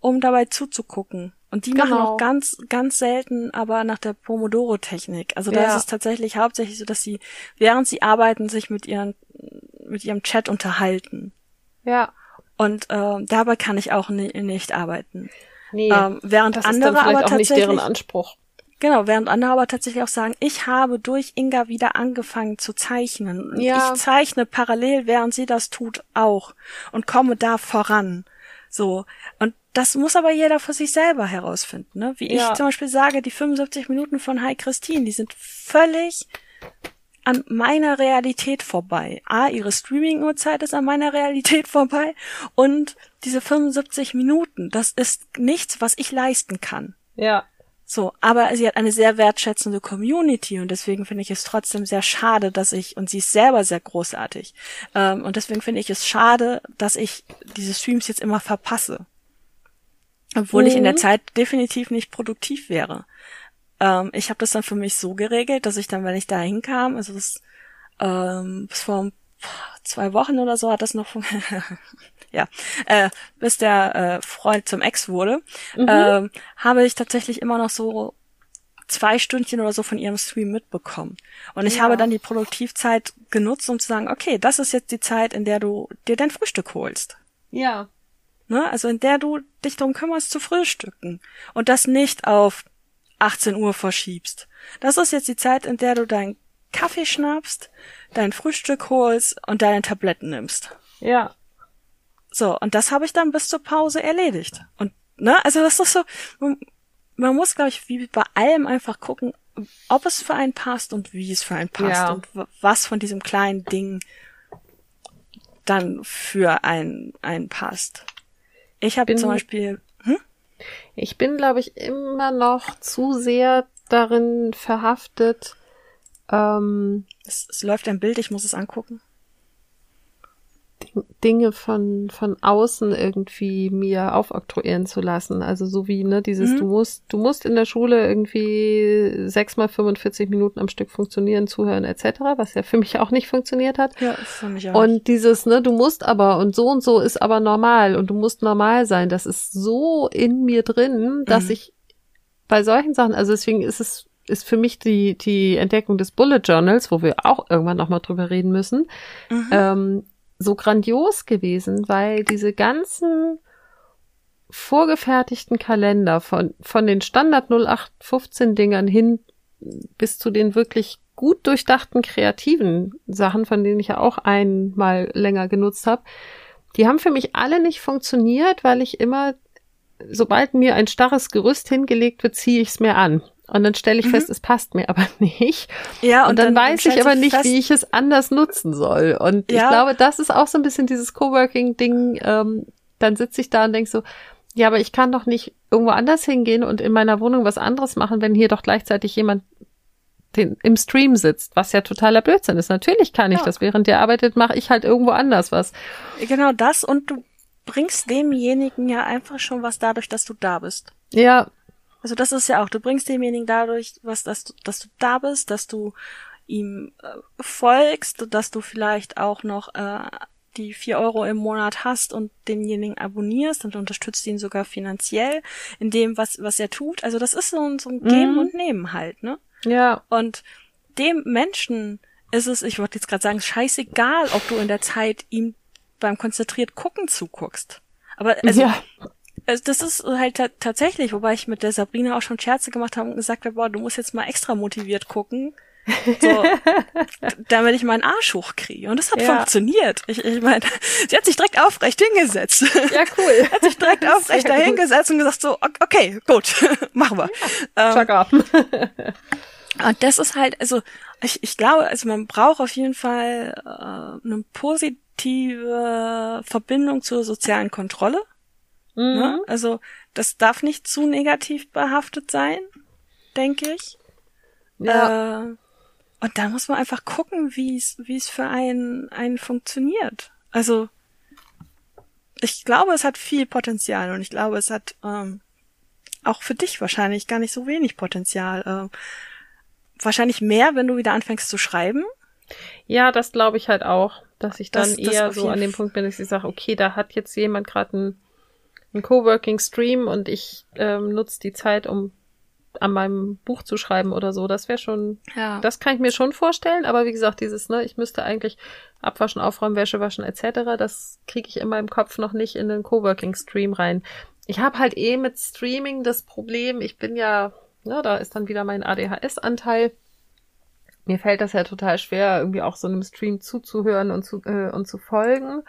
um dabei zuzugucken. Und die genau. machen auch ganz, ganz selten, aber nach der Pomodoro-Technik. Also da ja. ist es tatsächlich hauptsächlich so, dass sie, während sie arbeiten, sich mit ihren, mit ihrem Chat unterhalten. Ja. Und ähm, dabei kann ich auch ni nicht arbeiten. Nee, ähm, während das andere ist dann aber auch tatsächlich, nicht deren Anspruch. Genau, während andere aber tatsächlich auch sagen, ich habe durch Inga wieder angefangen zu zeichnen. Ja. Ich zeichne parallel, während sie das tut, auch und komme da voran. So. Und das muss aber jeder für sich selber herausfinden. Ne? Wie ja. ich zum Beispiel sage, die 75 Minuten von Hi Christine, die sind völlig an meiner Realität vorbei. A, ihre Streaming-Uhrzeit ist an meiner Realität vorbei und diese 75 Minuten, das ist nichts, was ich leisten kann. Ja. So, aber sie hat eine sehr wertschätzende Community und deswegen finde ich es trotzdem sehr schade, dass ich, und sie ist selber sehr großartig, ähm, und deswegen finde ich es schade, dass ich diese Streams jetzt immer verpasse. Obwohl mhm. ich in der mhm. Zeit definitiv nicht produktiv wäre. Ähm, ich habe das dann für mich so geregelt, dass ich dann, wenn ich da hinkam, also das ähm, bis vor zwei Wochen oder so hat das noch ja, äh, bis der äh, Freund zum Ex wurde, mhm. ähm, habe ich tatsächlich immer noch so zwei Stündchen oder so von ihrem Stream mitbekommen. Und ich ja. habe dann die Produktivzeit genutzt, um zu sagen, okay, das ist jetzt die Zeit, in der du dir dein Frühstück holst. Ja. Ne? Also in der du dich darum kümmerst zu frühstücken. Und das nicht auf 18 Uhr verschiebst. Das ist jetzt die Zeit, in der du deinen Kaffee schnappst, dein Frühstück holst und deine Tabletten nimmst. Ja. So, und das habe ich dann bis zur Pause erledigt. Und, ne, also das ist so, man, muss, glaube ich, wie bei allem einfach gucken, ob es für einen passt und wie es für einen passt ja. und was von diesem kleinen Ding dann für einen, einen passt. Ich habe zum Beispiel ich bin, glaube ich, immer noch zu sehr darin verhaftet. Ähm, es, es läuft ein Bild, ich muss es angucken. Dinge von, von außen irgendwie mir aufoktroyieren zu lassen. Also so wie, ne, dieses, mhm. du musst, du musst in der Schule irgendwie sechsmal 45 Minuten am Stück funktionieren, zuhören etc., was ja für mich auch nicht funktioniert hat. Ja, für mich auch. Und dieses, ne, du musst aber und so und so ist aber normal und du musst normal sein, das ist so in mir drin, dass mhm. ich bei solchen Sachen, also deswegen ist es ist für mich die, die Entdeckung des Bullet Journals, wo wir auch irgendwann nochmal drüber reden müssen, mhm. ähm, so grandios gewesen, weil diese ganzen vorgefertigten Kalender von, von den Standard 0815 Dingern hin bis zu den wirklich gut durchdachten kreativen Sachen, von denen ich ja auch einmal länger genutzt habe, die haben für mich alle nicht funktioniert, weil ich immer, sobald mir ein starres Gerüst hingelegt wird, ziehe ich es mir an. Und dann stelle ich mhm. fest, es passt mir aber nicht. Ja, und, und dann, dann, weiß ich aber nicht, wie ich es anders nutzen soll. Und ja. ich glaube, das ist auch so ein bisschen dieses Coworking-Ding. Ähm, dann sitze ich da und denke so, ja, aber ich kann doch nicht irgendwo anders hingehen und in meiner Wohnung was anderes machen, wenn hier doch gleichzeitig jemand den, im Stream sitzt, was ja totaler Blödsinn ist. Natürlich kann ich ja. das. Während der arbeitet, mache ich halt irgendwo anders was. Genau das und du bringst demjenigen ja einfach schon was dadurch, dass du da bist. Ja, also das ist ja auch, du bringst demjenigen dadurch, was, dass du, dass du da bist, dass du ihm äh, folgst, dass du vielleicht auch noch äh, die vier Euro im Monat hast und denjenigen abonnierst und unterstützt ihn sogar finanziell in dem, was, was er tut. Also das ist so ein, so ein Geben mhm. und Nehmen halt, ne? Ja. Und dem Menschen ist es, ich wollte jetzt gerade sagen, scheißegal, ob du in der Zeit ihm beim konzentriert gucken zuguckst. Aber also, ja also das ist halt tatsächlich, wobei ich mit der Sabrina auch schon Scherze gemacht habe und gesagt habe, boah, du musst jetzt mal extra motiviert gucken. So, damit ich meinen Arsch hochkriege. Und das hat ja. funktioniert. Ich, ich meine, sie hat sich direkt aufrecht hingesetzt. Ja, cool. hat sich direkt aufrecht da hingesetzt und gesagt so, okay, gut, machen wir. Ähm, und das ist halt, also ich, ich glaube, also man braucht auf jeden Fall äh, eine positive Verbindung zur sozialen Kontrolle. Ne? Mhm. Ne? Also das darf nicht zu negativ behaftet sein, denke ich. Ja. Äh, und da muss man einfach gucken, wie es wie es für einen einen funktioniert. Also ich glaube, es hat viel Potenzial und ich glaube, es hat ähm, auch für dich wahrscheinlich gar nicht so wenig Potenzial. Äh, wahrscheinlich mehr, wenn du wieder anfängst zu schreiben. Ja, das glaube ich halt auch, dass ich dann Das- das eher auf so an dem Punkt bin, dass ich sage, okay, da hat jetzt jemand gerade einen, einen Coworking-Stream und ich ähm, nutze die Zeit, um an meinem Buch zu schreiben oder so. Das wäre schon, Ja. das kann ich mir schon vorstellen. Aber wie gesagt, dieses, ne, ich müsste eigentlich abwaschen, aufräumen, Wäsche waschen etc. Das kriege ich in meinem Kopf noch nicht in den Coworking-Stream rein. Ich habe halt eh mit Streaming das Problem, ich bin ja, ne, da ist dann wieder mein ADHS-Anteil. Mir fällt das ja total schwer, irgendwie auch so einem Stream zuzuhören und zu, äh, und zu folgen.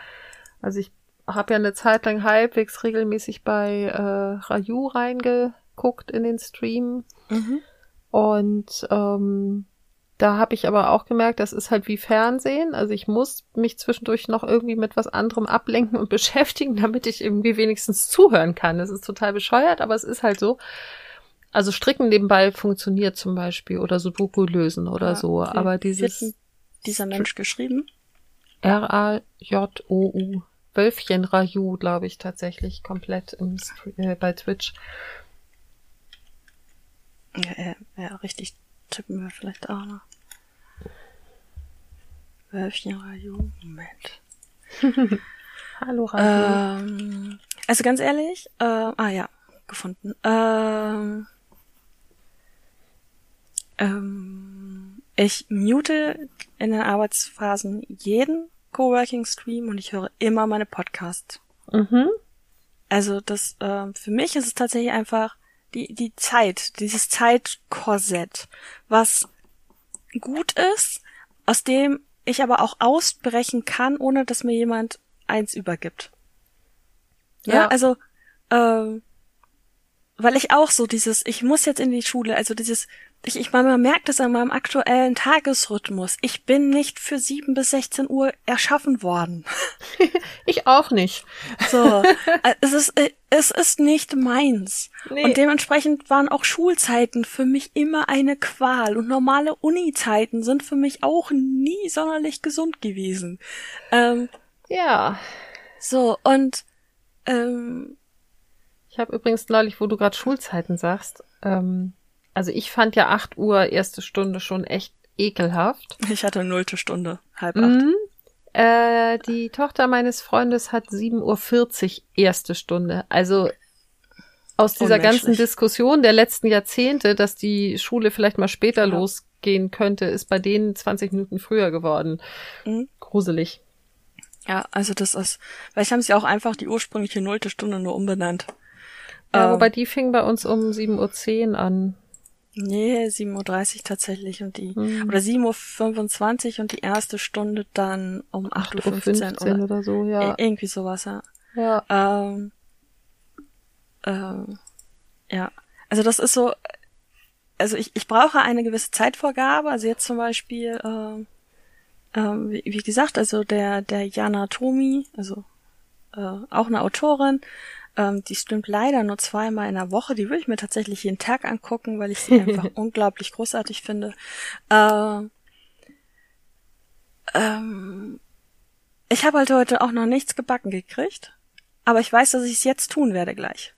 Also ich habe ja eine Zeit lang halbwegs regelmäßig bei äh, Raju reingeguckt in den Stream. Mhm. Und ähm, da habe ich aber auch gemerkt, das ist halt wie Fernsehen. Also ich muss mich zwischendurch noch irgendwie mit was anderem ablenken und beschäftigen, damit ich irgendwie wenigstens zuhören kann. Das ist total bescheuert, aber es ist halt so. Also Stricken nebenbei funktioniert zum Beispiel oder Sudoku lösen oder Ja, so. Aber dieses dieser Mensch geschrieben? R-A-J-O-U. Wölfchen Raju, glaube ich, tatsächlich komplett im äh, bei Twitch. Ja, ja, ja, richtig tippen wir vielleicht auch noch. Wölfchen Raju, Moment. Hallo Raju. Ähm, also ganz ehrlich, äh, ah ja, gefunden. Ähm, ähm, ich mute in den Arbeitsphasen jeden Coworking-Stream und ich höre immer meine Podcasts. mhm. Also das, ähm, für mich ist es tatsächlich einfach die, die Zeit, dieses Zeitkorsett, was gut ist, aus dem ich aber auch ausbrechen kann, ohne dass mir jemand eins übergibt. Ja, Ja. also, ähm, weil ich auch so dieses, ich muss jetzt in die Schule, also dieses, ich, ich man merkt es an meinem aktuellen Tagesrhythmus. Ich bin nicht für sieben bis 16 Uhr erschaffen worden. Ich auch nicht. So, äh, es ist, äh, es ist nicht meins. Nee. Und dementsprechend waren auch Schulzeiten für mich immer eine Qual und normale Uni-Zeiten sind für mich auch nie sonderlich gesund gewesen. Ähm, Ja. so, und, ähm, Ich habe übrigens neulich, wo du gerade Schulzeiten sagst, ähm, also ich fand ja 8 Uhr erste Stunde schon echt ekelhaft. ich hatte nullte Stunde, halb acht. Mhm. Äh, die Tochter meines Freundes hat 7.40 Uhr erste Stunde. Also aus dieser ganzen. Diskussion der letzten Jahrzehnte, dass die Schule vielleicht mal später Ja. losgehen könnte, ist bei denen 20 Minuten früher geworden. Mhm. Gruselig. Ja, also das ist, vielleicht haben sie auch einfach die ursprüngliche nullte Stunde nur umbenannt. Ja, Ähm, wobei die fing bei uns um 7.10 Uhr an. Nee, 7.30 Uhr tatsächlich und die, Hm. oder 7.25 Uhr und die erste Stunde dann um 8.15 8.15 Uhr Uhr oder so, ja. Ir- irgendwie sowas, ja. Ja. Ähm, ähm, ja, also das ist so, also ich, ich brauche eine gewisse Zeitvorgabe, also jetzt zum Beispiel, ähm, ähm, wie, wie gesagt, also der, der Jana Tomi, also äh, auch eine Autorin, ähm, die stimmt leider nur zweimal in der Woche, die würde ich mir tatsächlich jeden Tag angucken, weil ich sie einfach unglaublich großartig finde. Ähm, ähm, ich habe halt heute auch noch nichts gebacken gekriegt, aber ich weiß, dass ich es jetzt tun werde gleich.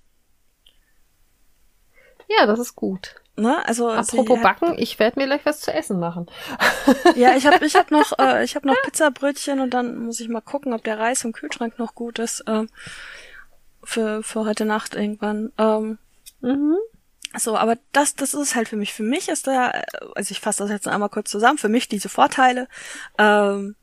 Ja, das ist gut. Ne? Also Apropos sie- Backen, ich werde mir gleich was zu essen machen. Ja, ich habe ich hab noch äh, ich habe noch Pizzabrötchen und dann muss ich mal gucken, ob der Reis im Kühlschrank noch gut ist ähm, für für heute Nacht irgendwann. Ähm, Mhm. so, aber das das ist halt für mich. Für mich ist da, äh, also ich fasse das jetzt noch einmal kurz zusammen. Für mich diese Vorteile. Ähm,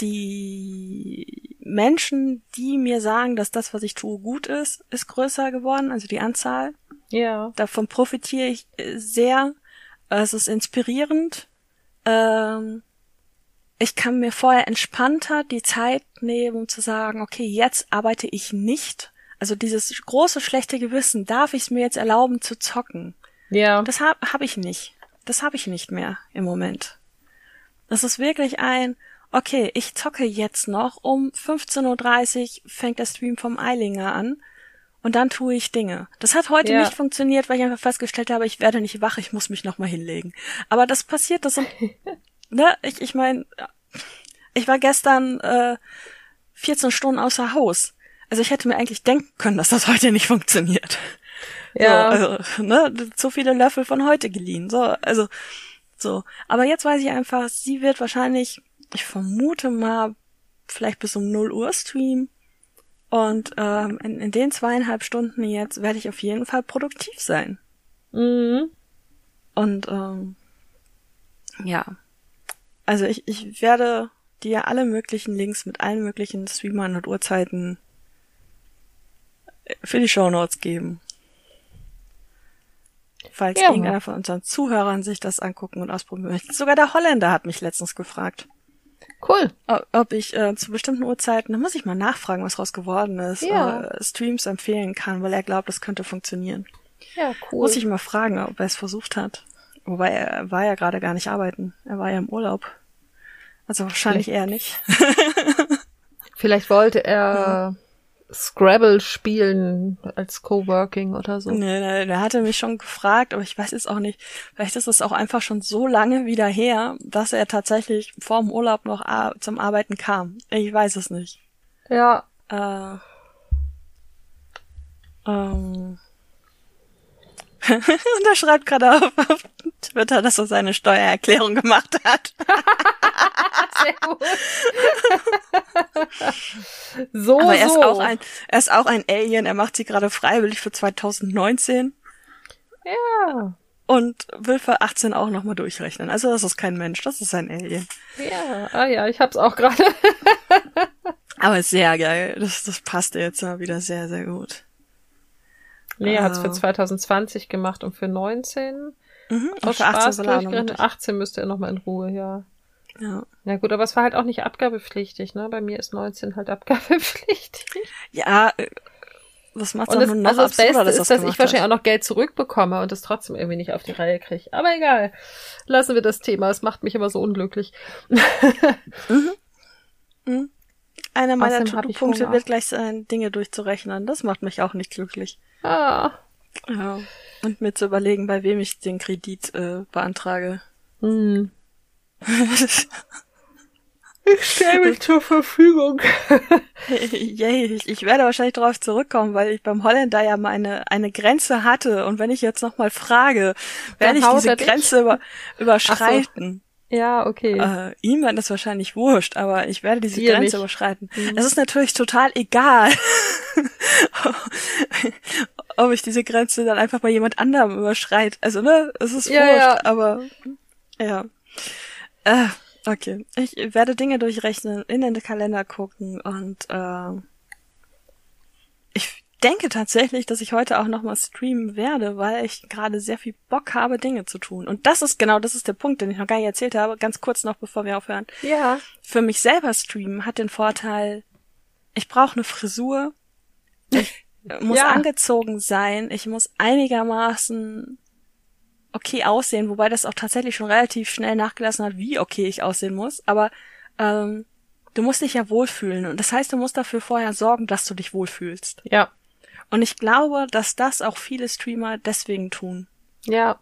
die Menschen, die mir sagen, dass das, was ich tue, gut ist, ist größer geworden, also die Anzahl. Ja. Davon profitiere ich äh, sehr. Es ist inspirierend. Ähm, ich kann mir vorher entspannter die Zeit nehmen, um zu sagen, okay, jetzt arbeite ich nicht. Also dieses große schlechte Gewissen, darf ich es mir jetzt erlauben zu zocken? Ja. Das habe hab ich nicht. Das habe ich nicht mehr im Moment. Das ist wirklich ein, okay, ich zocke jetzt noch, um 15.30 Uhr fängt der Stream vom Eilinger an und dann tue ich Dinge. Das hat heute Ja. nicht funktioniert, weil ich einfach festgestellt habe, ich werde nicht wach, ich muss mich nochmal hinlegen. Aber das passiert, das sind, ne, ich, ich meine, ich war gestern äh, 14 Stunden außer Haus. Also ich hätte mir eigentlich denken können, dass das heute nicht funktioniert. Ja. So, also, ne, zu viele Löffel von heute geliehen. So, also, so. Aber jetzt weiß ich einfach, sie wird wahrscheinlich, ich vermute mal, vielleicht bis um 0 Uhr streamen. Und ähm, in, in den zweieinhalb Stunden jetzt werde ich auf jeden Fall produktiv sein. Mhm. Und ähm, ja. Also ich, ich werde dir alle möglichen Links mit allen möglichen Streamern und Uhrzeiten für die Shownotes geben. Falls Ja. irgendeiner von unseren Zuhörern sich das angucken und ausprobieren möchte. Sogar der Holländer hat mich letztens gefragt, Cool. ob ich äh, zu bestimmten Uhrzeiten, da muss ich mal nachfragen, was raus geworden ist, Ja. äh, Streams empfehlen kann, weil er glaubt, das könnte funktionieren. Ja, cool. Muss ich mal fragen, ob er es versucht hat. Wobei er war ja gerade gar nicht arbeiten. Er war ja im Urlaub. Also wahrscheinlich eher nicht. Vielleicht wollte er Scrabble spielen als Coworking oder so. Nee, nee, der hatte mich schon gefragt, aber ich weiß jetzt auch nicht. Vielleicht ist es auch einfach schon so lange wieder her, dass er tatsächlich vor dem Urlaub noch zum Arbeiten kam. Ich weiß es nicht. Ja. Äh, ähm. Und er schreibt gerade auf, auf Twitter, dass er seine Steuererklärung gemacht hat. Sehr gut. so, Aber er ist so. auch ein, er ist auch ein Alien. Er macht sie gerade freiwillig für 2019 Ja. und will für 18 auch nochmal durchrechnen. Also das ist kein Mensch, das ist ein Alien. Ja. Ah ja, ich hab's auch gerade. Aber sehr geil. Das, das passte jetzt mal wieder sehr, sehr gut. Nee, er hat's für Ah. 2020 gemacht und für 19. Mhm. Aus für 18 Spaß soll er auch noch durchgerechnet. mit. 18 müsste er noch mal in Ruhe, ja. Ja. Ja gut, aber es war halt auch nicht abgabepflichtig, ne? Bei mir ist 19 halt abgabepflichtig. ja, äh, das macht das, nur noch also das Beste dass ist, das dass ich wahrscheinlich hat. auch noch Geld zurückbekomme und das trotzdem irgendwie nicht auf die Reihe kriege. Aber egal. Lassen wir das Thema. Es macht mich immer so unglücklich. Einer meiner Außerdem hab ich To-Do-Punkte wird gleich sein, Dinge durchzurechnen. Das macht mich auch nicht glücklich. Ah. Ja. Und mir zu überlegen, bei wem ich den Kredit äh, beantrage. Hm. Ich stelle mich zur Verfügung. Yay, ich, ich werde wahrscheinlich darauf zurückkommen, weil ich beim Holländer ja mal eine, eine Grenze hatte. Und wenn ich jetzt nochmal frage, werde ich diese? Grenze über, überschreiten. Ja, okay. Äh, ihm wäre das wahrscheinlich wurscht, aber ich werde diese Dir Grenze nicht. Mhm. überschreiten. Es ist natürlich total egal, ob ich diese Grenze dann einfach bei jemand anderem überschreite. Also, ne, es ist Ja, wurscht, ja. aber ja. Äh, okay. Ich werde Dinge durchrechnen, in den Kalender gucken und äh, ich denke tatsächlich, dass ich heute auch nochmal streamen werde, weil ich gerade sehr viel Bock habe, Dinge zu tun. Und das ist genau, das ist der Punkt, den ich noch gar nicht erzählt habe. Ganz kurz noch, bevor wir aufhören. ja. Für mich selber streamen hat den Vorteil, ich brauche eine Frisur, ich muss Ja. angezogen sein, ich muss einigermaßen okay aussehen, wobei das auch tatsächlich schon relativ schnell nachgelassen hat, wie okay ich aussehen muss. Aber ähm, du musst dich ja wohlfühlen. Und das heißt, du musst dafür vorher sorgen, dass du dich wohlfühlst. Ja. Und ich glaube, dass das auch viele Streamer deswegen tun. Ja.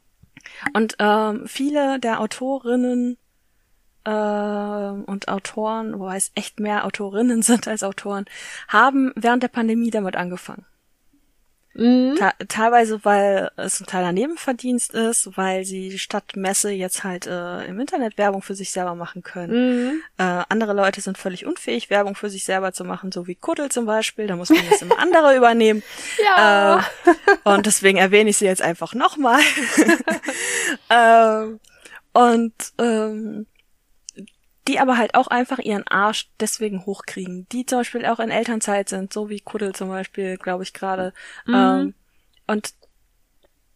Und ähm, viele der Autorinnen ähm, und Autoren, wobei es echt mehr Autorinnen sind als Autoren, haben während der Pandemie damit angefangen. Mhm. Teilweise, weil es ein kleiner Nebenverdienst ist, weil sie statt Messe jetzt halt äh, im Internet Werbung für sich selber machen können. Mhm. Äh, andere Leute sind völlig unfähig, Werbung für sich selber zu machen, so wie Kuddel zum Beispiel. Da muss man jetzt immer andere übernehmen. Ja. Äh, und deswegen erwähne ich sie jetzt einfach nochmal. ähm, und ähm, die aber halt auch einfach ihren Arsch deswegen hochkriegen. Die zum Beispiel auch in Elternzeit sind, so wie Kuddel zum Beispiel, glaube ich gerade. Ähm, und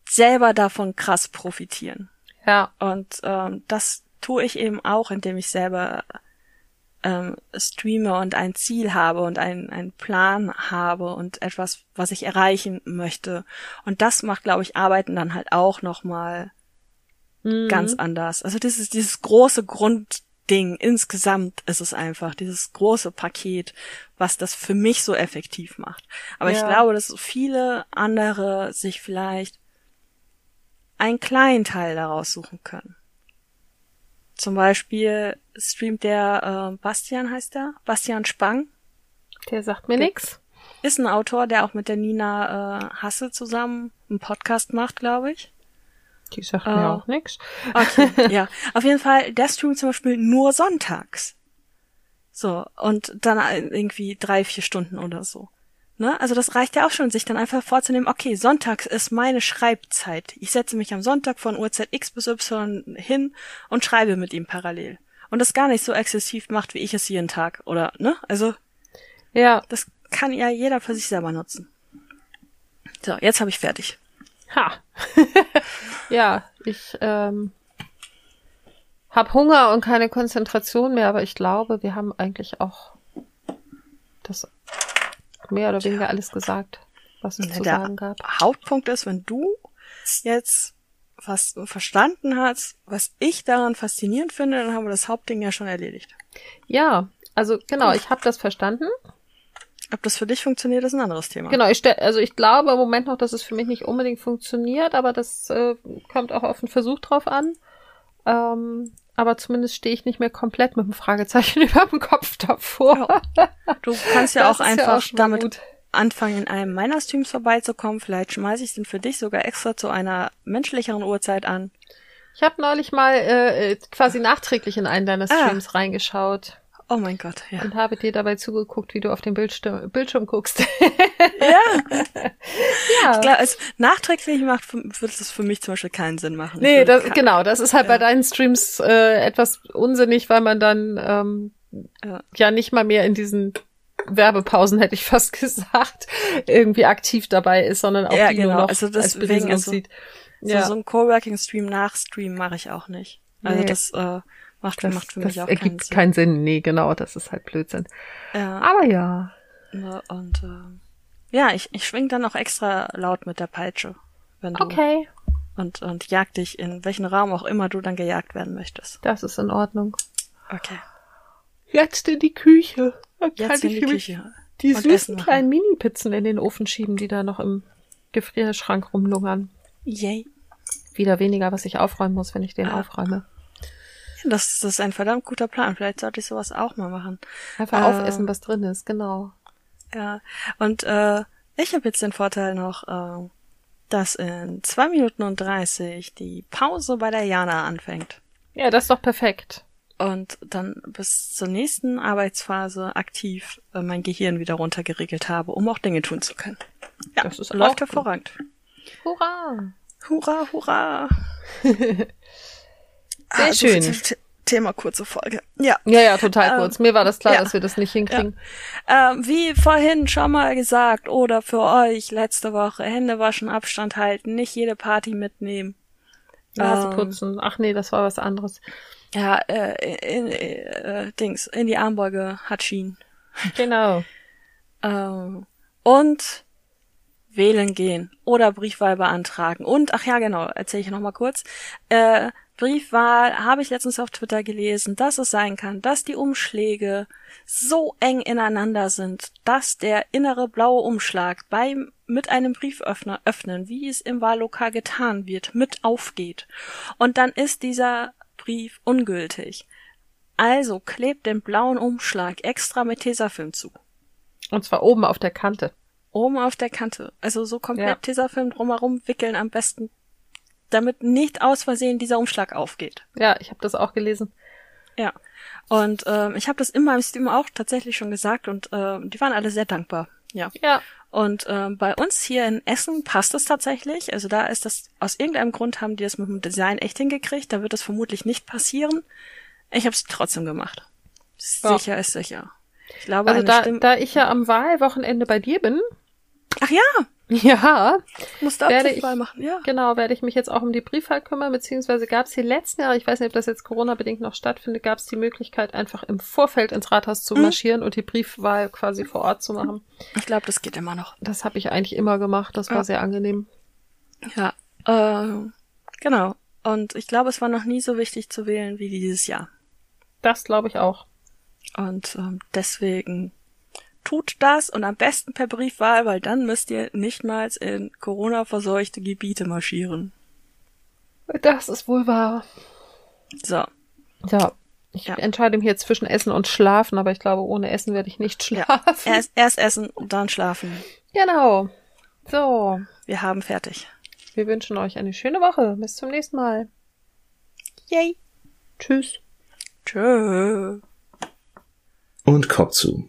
selber davon krass profitieren. ja. Und ähm, das tue ich eben auch, indem ich selber ähm, streame und ein Ziel habe und einen, einen Plan habe und etwas, was ich erreichen möchte. Und das macht, glaube ich, Arbeiten dann halt auch nochmal Mhm. ganz anders. Also das ist dieses große Grundding. Insgesamt ist es einfach dieses große Paket, was das für mich so effektiv macht. Aber ich Ja. glaube, dass viele andere sich vielleicht einen kleinen Teil daraus suchen können. Zum Beispiel streamt der äh, Bastian heißt er, Bastian Spang. Der sagt mir Der- nix. Ist ein Autor, der auch mit der Nina äh, Hasse zusammen einen Podcast macht, glaube ich. Die sagt Oh. mir auch nix. Okay, ja. Auf jeden Fall, der streamt zum Beispiel nur sonntags. So, und dann irgendwie drei, vier Stunden oder so. Ne? Also das reicht ja auch schon, sich dann einfach vorzunehmen, okay, sonntags ist meine Schreibzeit. Ich setze mich am Sonntag von Uhrzeit X bis Y hin und schreibe mit ihm parallel. Und das gar nicht so exzessiv macht, wie ich es jeden Tag, oder, ne? Also, Ja, das kann ja jeder für sich selber nutzen. So, jetzt habe ich fertig. Ha. ja, ich ähm, hab Hunger und keine Konzentration mehr, aber ich glaube, wir haben eigentlich auch das mehr oder weniger alles gesagt, was es zu sagen gab. Hauptpunkt ist, wenn du jetzt was verstanden hast, was ich daran faszinierend finde, dann haben wir das Hauptding ja schon erledigt. Ja, also genau, ich habe das verstanden. Ob das für dich funktioniert, ist ein anderes Thema. Genau, ich stell, also ich glaube im Moment noch, dass es für mich nicht unbedingt funktioniert, aber das äh, kommt auch auf den Versuch drauf an. Ähm, aber zumindest stehe ich nicht mehr komplett mit einem Fragezeichen über dem Kopf davor. Du kannst ja auch einfach schon mal damit gut. anfangen, in einem meiner Streams vorbeizukommen. Vielleicht schmeiße ich den für dich sogar extra zu einer menschlicheren Uhrzeit an. Ich habe neulich mal äh, äh, quasi nachträglich in einen deiner Ah. Streams reingeschacht Oh mein Gott, ja. und habe dir dabei zugeguckt, wie du auf den Bildschirm, Bildschirm guckst. Ja, ja. klar, also nachträglich macht, würde das für mich zum Beispiel keinen Sinn machen. Ich Nee, das, ke- genau, das ist halt bei Ja. deinen Streams äh, etwas unsinnig, weil man dann ähm, Ja. ja nicht mal mehr in diesen Werbepausen, hätte ich fast gesagt, irgendwie aktiv dabei ist, sondern auch Ja, die genau. nur noch Also als deswegen, Berieselung also, sieht. So, Ja, so ein Coworking-Stream nach Stream mache ich auch nicht. Also Nee. das äh, macht, das, macht für das mich auch keinen ergibt Sinn. keinen Sinn. Nee, genau, das ist halt Blödsinn. Ja, Aber ja. ne, und äh, ja, ich, ich schwing dann auch extra laut mit der Peitsche, wenn du Okay, und und jag dich in welchen Raum auch immer du dann gejagt werden möchtest. das ist in Ordnung. Okay. Jetzt in die Küche. Dann kann Jetzt in ich die Küche. die süßen Essen kleinen Mini-Pizzen in den Ofen schieben, die da noch im Gefrierschrank rumlungern. Yay. Wieder weniger, was ich aufräumen muss, wenn ich den Ah. aufräume. Das, das ist ein verdammt guter Plan. Vielleicht sollte ich sowas auch mal machen. Einfach Äh. aufessen, was drin ist, genau. Ja. Und äh, ich habe jetzt den Vorteil noch, äh, dass in zwei Minuten und dreißig die Pause bei der Jana anfängt. Ja, das ist doch perfekt. und dann bis zur nächsten Arbeitsphase aktiv äh, mein Gehirn wieder runtergeregelt habe, um auch Dinge tun zu können. Ja, Das ist läuft hervorragend. Hurra! Hurra, hurra. Sehr so schön. Thema kurze Folge. Ja. Ja, ja, total Ähm, kurz. Mir war das klar, ja. dass wir das nicht hinkriegen. Ähm, wie vorhin schon mal gesagt, oder für euch letzte Woche, Hände waschen, Abstand halten, nicht jede Party mitnehmen. Nase Ähm, putzen. Ach nee, das war was anderes. Ja, äh, in, äh, Dings, in die Armbeuge Hatschin. Genau. Ähm, und wählen gehen oder Briefwahl beantragen. Und, ach ja, genau, erzähle ich noch mal kurz. Äh, Briefwahl habe ich letztens auf Twitter gelesen, dass es sein kann, dass die Umschläge so eng ineinander sind, dass der innere blaue Umschlag beim mit einem Brieföffner öffnen, wie es im Wahllokal getan wird, mit aufgeht. Und dann ist dieser Brief ungültig. Also klebt den blauen Umschlag extra mit Tesafilm zu. Und zwar oben auf der Kante. Oben auf der Kante. Also so komplett Ja. Tesafilm drumherum wickeln am besten, damit nicht aus Versehen dieser Umschlag aufgeht. Ja, ich habe das auch gelesen. Ja. Und ähm, ich habe das in meinem Stream auch tatsächlich schon gesagt und ähm, die waren alle sehr dankbar. Ja. Ja. Und ähm, bei uns hier in Essen passt es tatsächlich. Also da ist das, aus irgendeinem Grund haben die das mit dem Design echt hingekriegt. Da wird das vermutlich nicht passieren. Ich habe es trotzdem gemacht. Ja. Sicher ist sicher. Ich glaube, Also da, Stimme. da ich ja am Wahlwochenende bei dir bin, Ach ja, ja, musste ich- machen. Ja. genau, werde ich mich jetzt auch um die Briefwahl kümmern, beziehungsweise gab es die letzten Jahre, ich weiß nicht, ob das jetzt Corona-bedingt noch stattfindet, gab es die Möglichkeit, einfach im Vorfeld ins Rathaus zu Mhm. marschieren und die Briefwahl quasi vor Ort zu machen. Ich glaube, das geht immer noch. Das habe ich eigentlich immer gemacht, das war Ja. sehr angenehm. Ja, äh, genau. Und ich glaube, es war noch nie so wichtig zu wählen wie dieses Jahr. Das glaube ich auch. Und ähm, deswegen tut das und am besten per Briefwahl, weil dann müsst ihr nicht mal in Corona-verseuchte Gebiete marschieren. Das ist wohl wahr. So, Ja. Ich ja. entscheide mich jetzt zwischen Essen und Schlafen, aber ich glaube, ohne Essen werde ich nicht schlafen. Ja. Erst, erst essen, dann schlafen. Genau. So. Wir haben fertig. Wir wünschen euch eine schöne Woche. Bis zum nächsten Mal. Yay. Tschüss. Tschö. Und Kopf zu.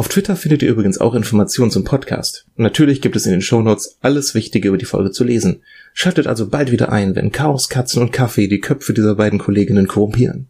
Auf Twitter findet ihr übrigens auch Informationen zum Podcast. Natürlich gibt es in den Shownotes alles Wichtige über die Folge zu lesen. Schaltet also bald wieder ein, wenn Chaos, Katzen und Kaffee die Köpfe dieser beiden Kolleginnen korrumpieren.